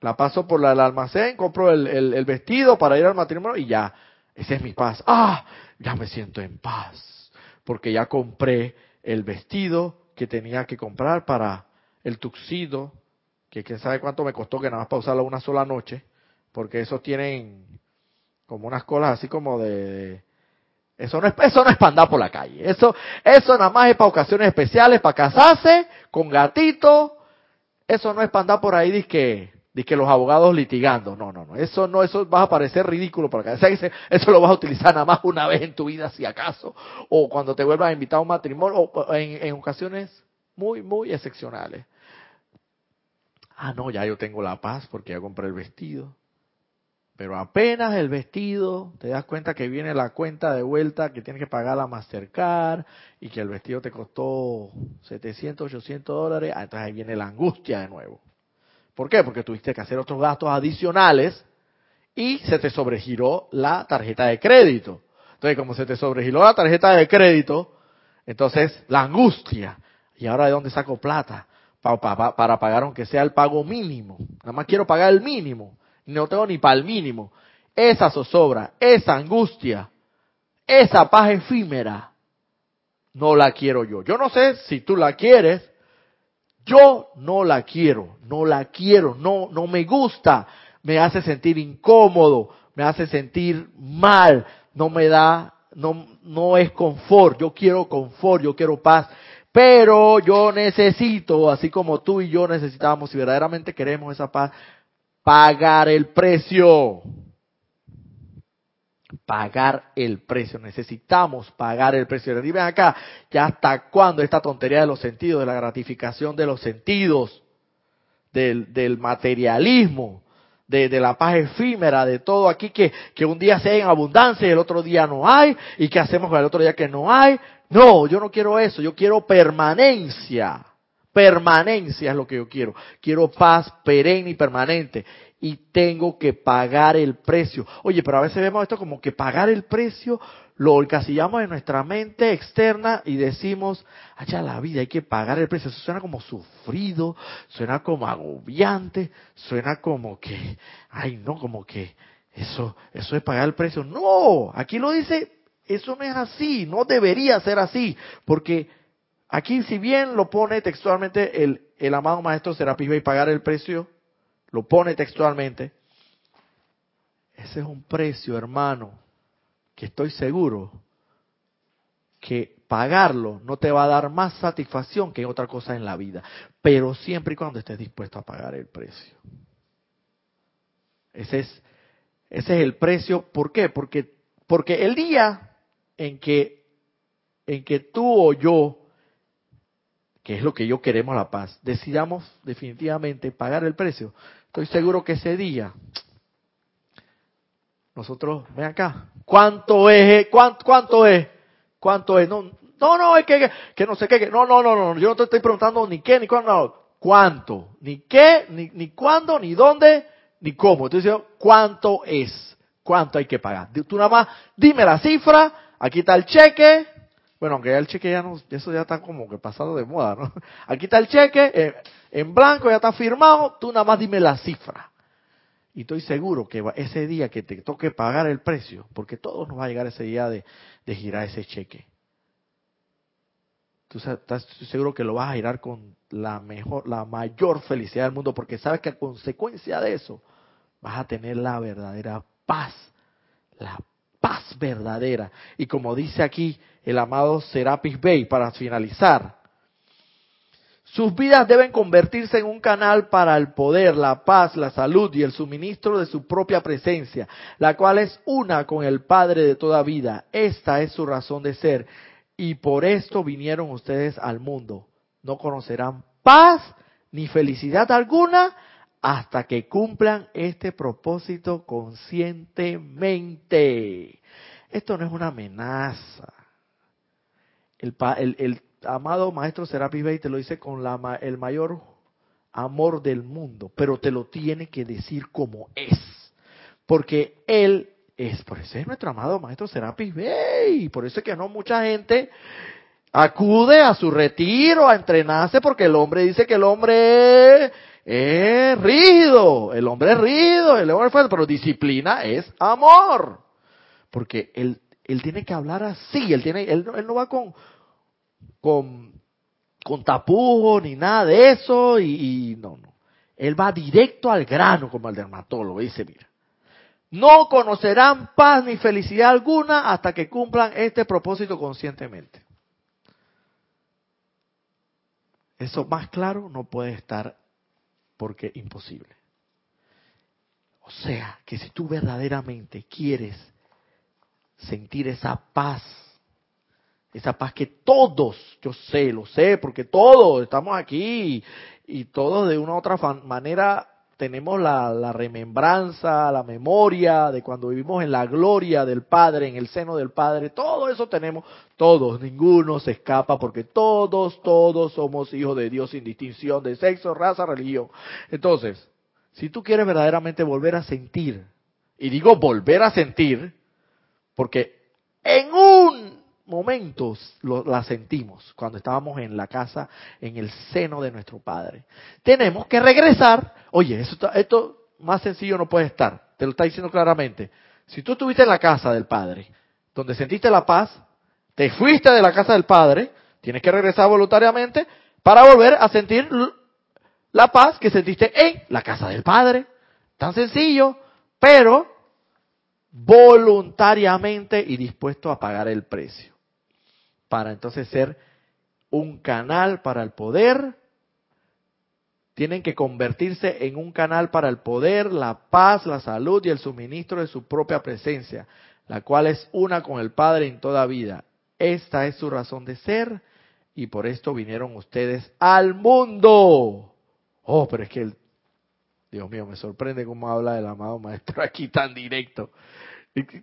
la paso por el almacén, compro el, el vestido para ir al matrimonio y ya, esa es mi paz. Ah, ya me siento en paz, porque ya compré el vestido que tenía que comprar para el tuxido que quién sabe cuánto me costó que nada más para usarlo una sola noche, porque esos tienen como unas colas así como de, eso no es eso no es para andar por la calle, eso eso nada más es para ocasiones especiales, para casarse con gatito, eso no es para andar por ahí disque que los abogados litigando, no, no, no, eso no, eso va a parecer ridículo para acá, eso lo vas a utilizar nada más una vez en tu vida si acaso, o cuando te vuelvas a invitar a un matrimonio, o en, en ocasiones muy, muy excepcionales. Ah, no, ya yo tengo la paz porque ya compré el vestido. Pero apenas el vestido, te das cuenta que viene la cuenta de vuelta que tienes que pagar la Mastercard y que el vestido te costó 700, 800 dólares. Ah, entonces ahí viene la angustia de nuevo. ¿Por qué? Porque tuviste que hacer otros gastos adicionales y se te sobregiró la tarjeta de crédito. Entonces, como se te sobregiró la tarjeta de crédito, entonces la angustia. ¿Y ahora de dónde saco plata? para, pagar aunque sea el pago mínimo. Nada más quiero pagar el mínimo. No tengo ni para el mínimo. Esa zozobra, esa angustia, esa paz efímera, no la quiero yo. Yo no sé si tú la quieres. Yo no la quiero, no la quiero, no, no me gusta, me hace sentir incómodo, me hace sentir mal, no me da, no, no es confort, yo quiero confort, yo quiero paz. Pero yo necesito, así como tú y yo necesitamos, si verdaderamente queremos esa paz, pagar el precio. Pagar el precio. Necesitamos pagar el precio. Ven acá, ya hasta cuándo esta tontería de los sentidos, de la gratificación de los sentidos, del, del materialismo, de, de, la paz efímera, de todo aquí que, que un día sea en abundancia y el otro día no hay, y qué hacemos con el otro día que no hay. No, yo no quiero eso, yo quiero permanencia. Permanencia es lo que yo quiero. Quiero paz perenne y permanente. Y tengo que pagar el precio. Oye, pero a veces vemos esto como que pagar el precio lo encasillamos en nuestra mente externa y decimos, allá la vida hay que pagar el precio. Eso suena como sufrido, suena como agobiante, suena como que, ay no, como que eso, eso es pagar el precio. No, aquí lo dice eso no es así, no debería ser así, porque aquí si bien lo pone textualmente el, el amado maestro Serapis y pagar el precio, lo pone textualmente, ese es un precio, hermano, que estoy seguro que pagarlo no te va a dar más satisfacción que otra cosa en la vida, pero siempre y cuando estés dispuesto a pagar el precio. Ese es, ese es el precio. ¿Por qué? Porque, porque el día en que, en que tú o yo, que es lo que yo queremos la paz, decidamos definitivamente pagar el precio, estoy seguro que ese día nosotros, ven acá, ¿cuánto es? ¿Cuánto, cuánto es? ¿Cuánto es? No, no, no, es que, que, no sé qué, que, no, no, no, no, yo no te estoy preguntando ni qué, ni cuándo, no, cuánto, ni qué, ni, ni cuándo, ni dónde, ni cómo. Entonces, ¿cuánto es? ¿Cuánto hay que pagar? Tú nada más, dime la cifra, aquí está el cheque, bueno, aunque ya el cheque ya no, eso ya está como que pasado de moda, ¿no? Aquí está el cheque, eh, en blanco ya está firmado, tú nada más dime la cifra. Y estoy seguro que ese día que te toque pagar el precio, porque todos nos va a llegar ese día de, girar ese cheque. Tú estás seguro que lo vas a girar con la mejor, la mayor felicidad del mundo, porque sabes que a consecuencia de eso vas a tener la verdadera paz, la paz verdadera. Y como dice aquí el amado Serapis Bey, para finalizar, sus vidas deben convertirse en un canal para el poder, la paz, la salud y el suministro de su propia presencia, la cual es una con el Padre de toda vida. Esta es su razón de ser y por esto vinieron ustedes al mundo. No conocerán paz ni felicidad alguna hasta que cumplan este propósito conscientemente. Esto no es una amenaza. El, amado maestro Serapis Bey te lo dice con el mayor amor del mundo, pero te lo tiene que decir como es, porque él es, por eso es nuestro amado maestro Serapis Bey, por eso es que no mucha gente acude a su retiro a entrenarse porque el hombre dice que el hombre es rígido, el hombre es rígido, el hombre es fuerte, pero disciplina es amor, porque él, él tiene que hablar así, él tiene, él, él no va con, con, con tapujos ni nada de eso y, no, no. Él va directo al grano como el dermatólogo. Dice, mira, no conocerán paz ni felicidad alguna hasta que cumplan este propósito conscientemente. Eso más claro no puede estar porque imposible. O sea, que si tú verdaderamente quieres sentir esa paz esa paz que todos, yo sé, lo sé, porque todos estamos aquí y, todos de una u otra manera tenemos la, remembranza, la memoria de cuando vivimos en la gloria del Padre, en el seno del Padre, todo eso tenemos, todos, ninguno se escapa porque todos, todos somos hijos de Dios sin distinción de sexo, raza, religión. Entonces, si tú quieres verdaderamente volver a sentir, y digo volver a sentir, porque en un momentos lo, la sentimos cuando estábamos en la casa, en el seno de nuestro Padre. Tenemos que regresar. Oye, esto, esto más sencillo no puede estar. Te lo está diciendo claramente. Si tú estuviste en la casa del Padre, donde sentiste la paz, te fuiste de la casa del Padre, tienes que regresar voluntariamente para volver a sentir la paz que sentiste en la casa del Padre. Tan sencillo, pero voluntariamente y dispuesto a pagar el precio para entonces ser un canal para el poder. Tienen que convertirse en un canal para el poder, la paz, la salud y el suministro de su propia presencia, la cual es una con el Padre en toda vida. Esta es su razón de ser y por esto vinieron ustedes al mundo. Oh, pero es que el, Dios mío, me sorprende cómo habla el amado maestro aquí tan directo.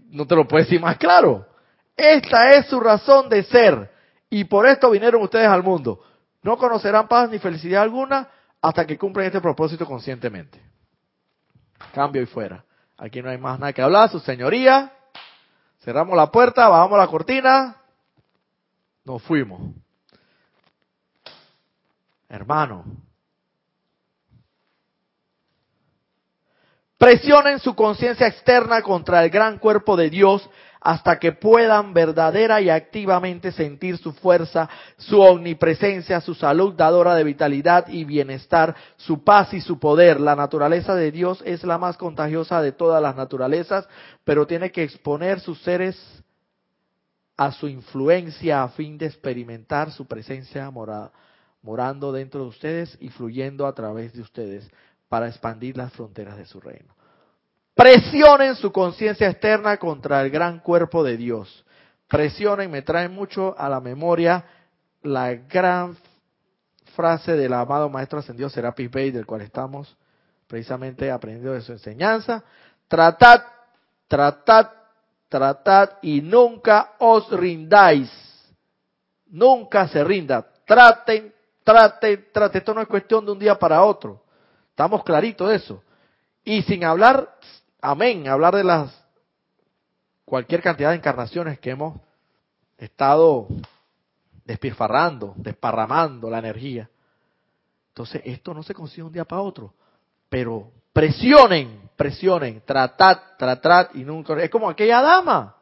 No te lo puedes decir más claro. Esta es su razón de ser. Y por esto vinieron ustedes al mundo. No conocerán paz ni felicidad alguna hasta que cumplan este propósito conscientemente. Cambio y fuera. Aquí no hay más nada que hablar, su señoría. Cerramos la puerta, bajamos la cortina. Nos fuimos. Hermano. Presionen su conciencia externa contra el gran cuerpo de Dios hasta que puedan verdadera y activamente sentir su fuerza, su omnipresencia, su salud dadora de vitalidad y bienestar, su paz y su poder. La naturaleza de Dios es la más contagiosa de todas las naturalezas, pero tiene que exponer sus seres a su influencia a fin de experimentar su presencia morando dentro de ustedes y fluyendo a través de ustedes para expandir las fronteras de su reino. Presionen su conciencia externa contra el gran cuerpo de Dios. Presionen, me traen mucho a la memoria la gran frase del amado Maestro Ascendido Serapis Bey, del cual estamos precisamente aprendiendo de su enseñanza. Tratad, tratad, tratad y nunca os rindáis. Nunca se rinda. Traten, traten, traten. Esto no es cuestión de un día para otro. Estamos claritos de eso. Y sin hablar, amén, hablar de las cualquier cantidad de encarnaciones que hemos estado despilfarrando, desparramando la energía. Entonces, esto no se consigue un día para otro, pero presionen, presionen, tratad, tratad y nunca. Es como aquella dama.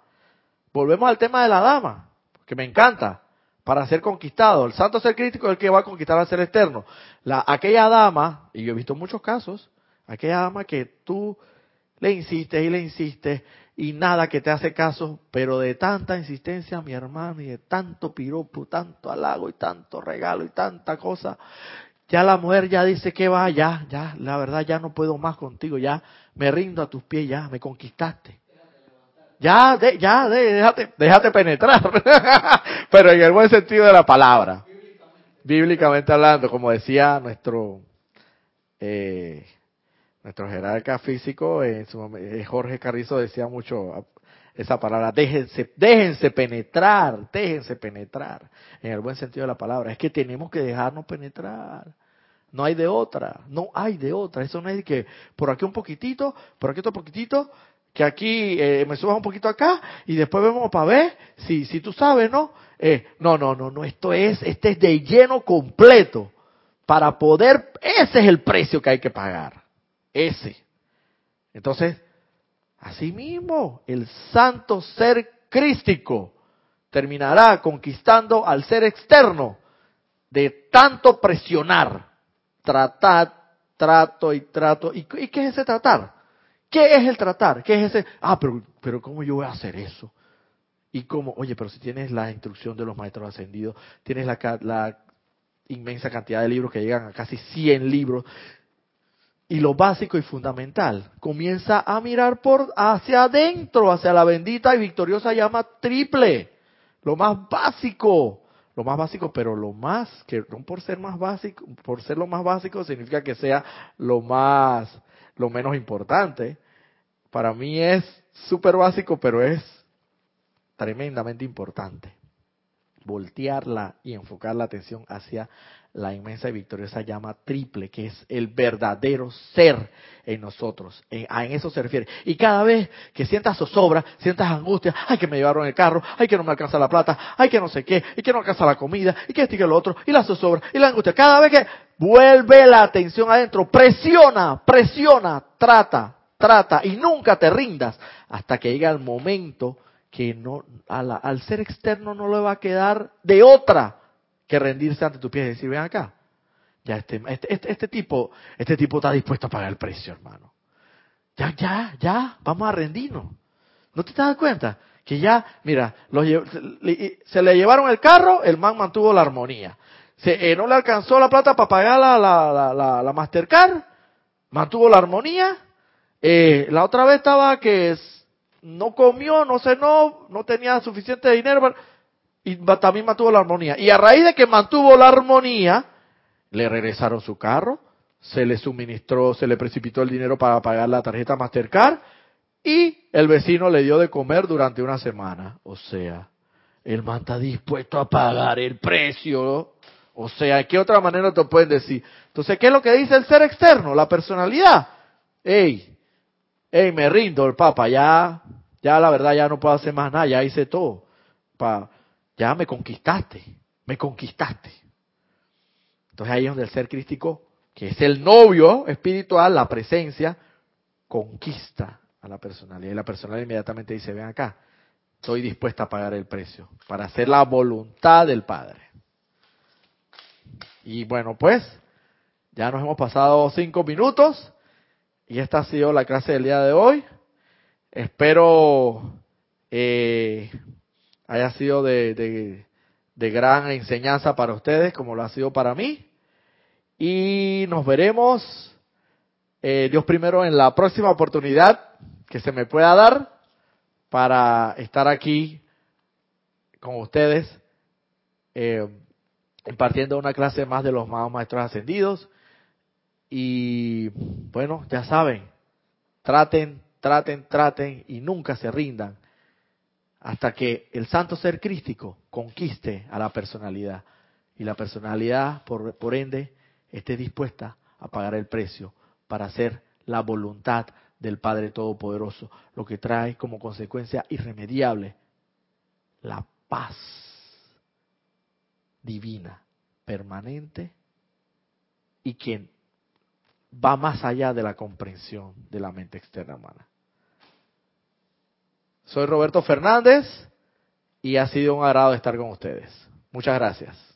Volvemos al tema de la dama, que me encanta, para ser conquistado. El santo ser crítico es el que va a conquistar al ser externo. La, aquella dama, y yo he visto muchos casos, aquella dama que tú le insistes y le insistes y nada que te hace caso, pero de tanta insistencia, mi hermano, y de tanto piropo, tanto halago y tanto regalo y tanta cosa, ya la mujer ya dice que va, ya, ya, la verdad ya no puedo más contigo, ya me rindo a tus pies, ya me conquistaste. Ya, de, ya, de, déjate, déjate penetrar. pero en el buen sentido de la palabra. Bíblicamente hablando, como decía nuestro eh, nuestro jerarca físico, en su, eh, Jorge Carrizo decía mucho esa palabra, déjense, déjense penetrar, déjense penetrar, en el buen sentido de la palabra. Es que tenemos que dejarnos penetrar. No hay de otra, no hay de otra. Eso no es que por aquí un poquitito, por aquí otro poquitito, que aquí eh, me subas un poquito acá y después vemos para ver si, si tú sabes, ¿no? Eh, no, no, no, no, esto es, este es de lleno completo. Para poder, ese es el precio que hay que pagar. Ese. Entonces, asimismo, el santo ser crístico terminará conquistando al ser externo de tanto presionar, tratar, trato y trato. ¿Y, qué es ese tratar? ¿Qué es el tratar? ¿Qué es ese? Ah, pero, pero ¿cómo yo voy a hacer eso? Y cómo, oye, pero si tienes la instrucción de los maestros ascendidos, tienes la, la inmensa cantidad de libros que llegan a casi 100 libros, y lo básico y fundamental. Comienza a mirar por hacia adentro, hacia la bendita y victoriosa llama triple. Lo más básico, lo más básico, pero lo más que no por ser más básico, por ser lo más básico significa que sea lo más lo menos importante. Para mí es súper básico, pero es tremendamente importante. Voltearla y enfocar la atención hacia la inmensa y victoriosa llama triple, que es el verdadero ser en nosotros. En, a eso se refiere. Y cada vez que sientas zozobra, sientas angustia, ay que me llevaron el carro, ay que no me alcanza la plata, ay que no sé qué, y que no alcanza la comida, y que este y que lo otro, y la zozobra, y la angustia. Cada vez que vuelve la atención adentro, presiona, presiona, trata, trata, y nunca te rindas hasta que llegue el momento que no, al ser externo no le va a quedar de otra que rendirse ante tus pies y decir, ven acá. Ya este, este, este, este, tipo, este tipo está dispuesto a pagar el precio, hermano. Ya, ya, ya, vamos a rendirnos. ¿No te das cuenta? Que ya, mira, se le llevaron el carro, el man mantuvo la armonía. Se, eh, no le alcanzó la plata para pagar la, la, la, la Mastercard, mantuvo la armonía. Eh, la otra vez estaba que no comió, no cenó, no tenía suficiente dinero y también mantuvo la armonía. Y a raíz de que mantuvo la armonía, le regresaron su carro, se le suministró, se le precipitó el dinero para pagar la tarjeta Mastercard y el vecino le dio de comer durante una semana. O sea, el man está dispuesto a pagar el precio. O sea, ¿qué otra manera te pueden decir? Entonces, ¿qué es lo que dice el ser externo? La personalidad. Ey, ey, me rindo, el papa, ya, ya la verdad ya no puedo hacer más nada, ya hice todo. Pa, ya me conquistaste, me conquistaste. Entonces ahí es donde el ser crístico, que es el novio espiritual, la presencia, conquista a la personalidad. Y la personalidad inmediatamente dice, ven acá, estoy dispuesta a pagar el precio para hacer la voluntad del Padre. Y bueno, pues, ya nos hemos pasado cinco minutos y esta ha sido la clase del día de hoy. Espero eh, haya sido de, de, de gran enseñanza para ustedes, como lo ha sido para mí. Y nos veremos, eh, Dios primero, en la próxima oportunidad que se me pueda dar para estar aquí con ustedes, eh, impartiendo una clase más de los maestros ascendidos. Y bueno, ya saben, traten, traten, traten y nunca se rindan hasta que el santo ser crístico conquiste a la personalidad y la personalidad, por, por ende, esté dispuesta a pagar el precio para hacer la voluntad del Padre Todopoderoso, lo que trae como consecuencia irremediable la paz divina, permanente y quien va más allá de la comprensión de la mente externa humana. Soy Roberto Fernández y ha sido un agrado estar con ustedes. Muchas gracias.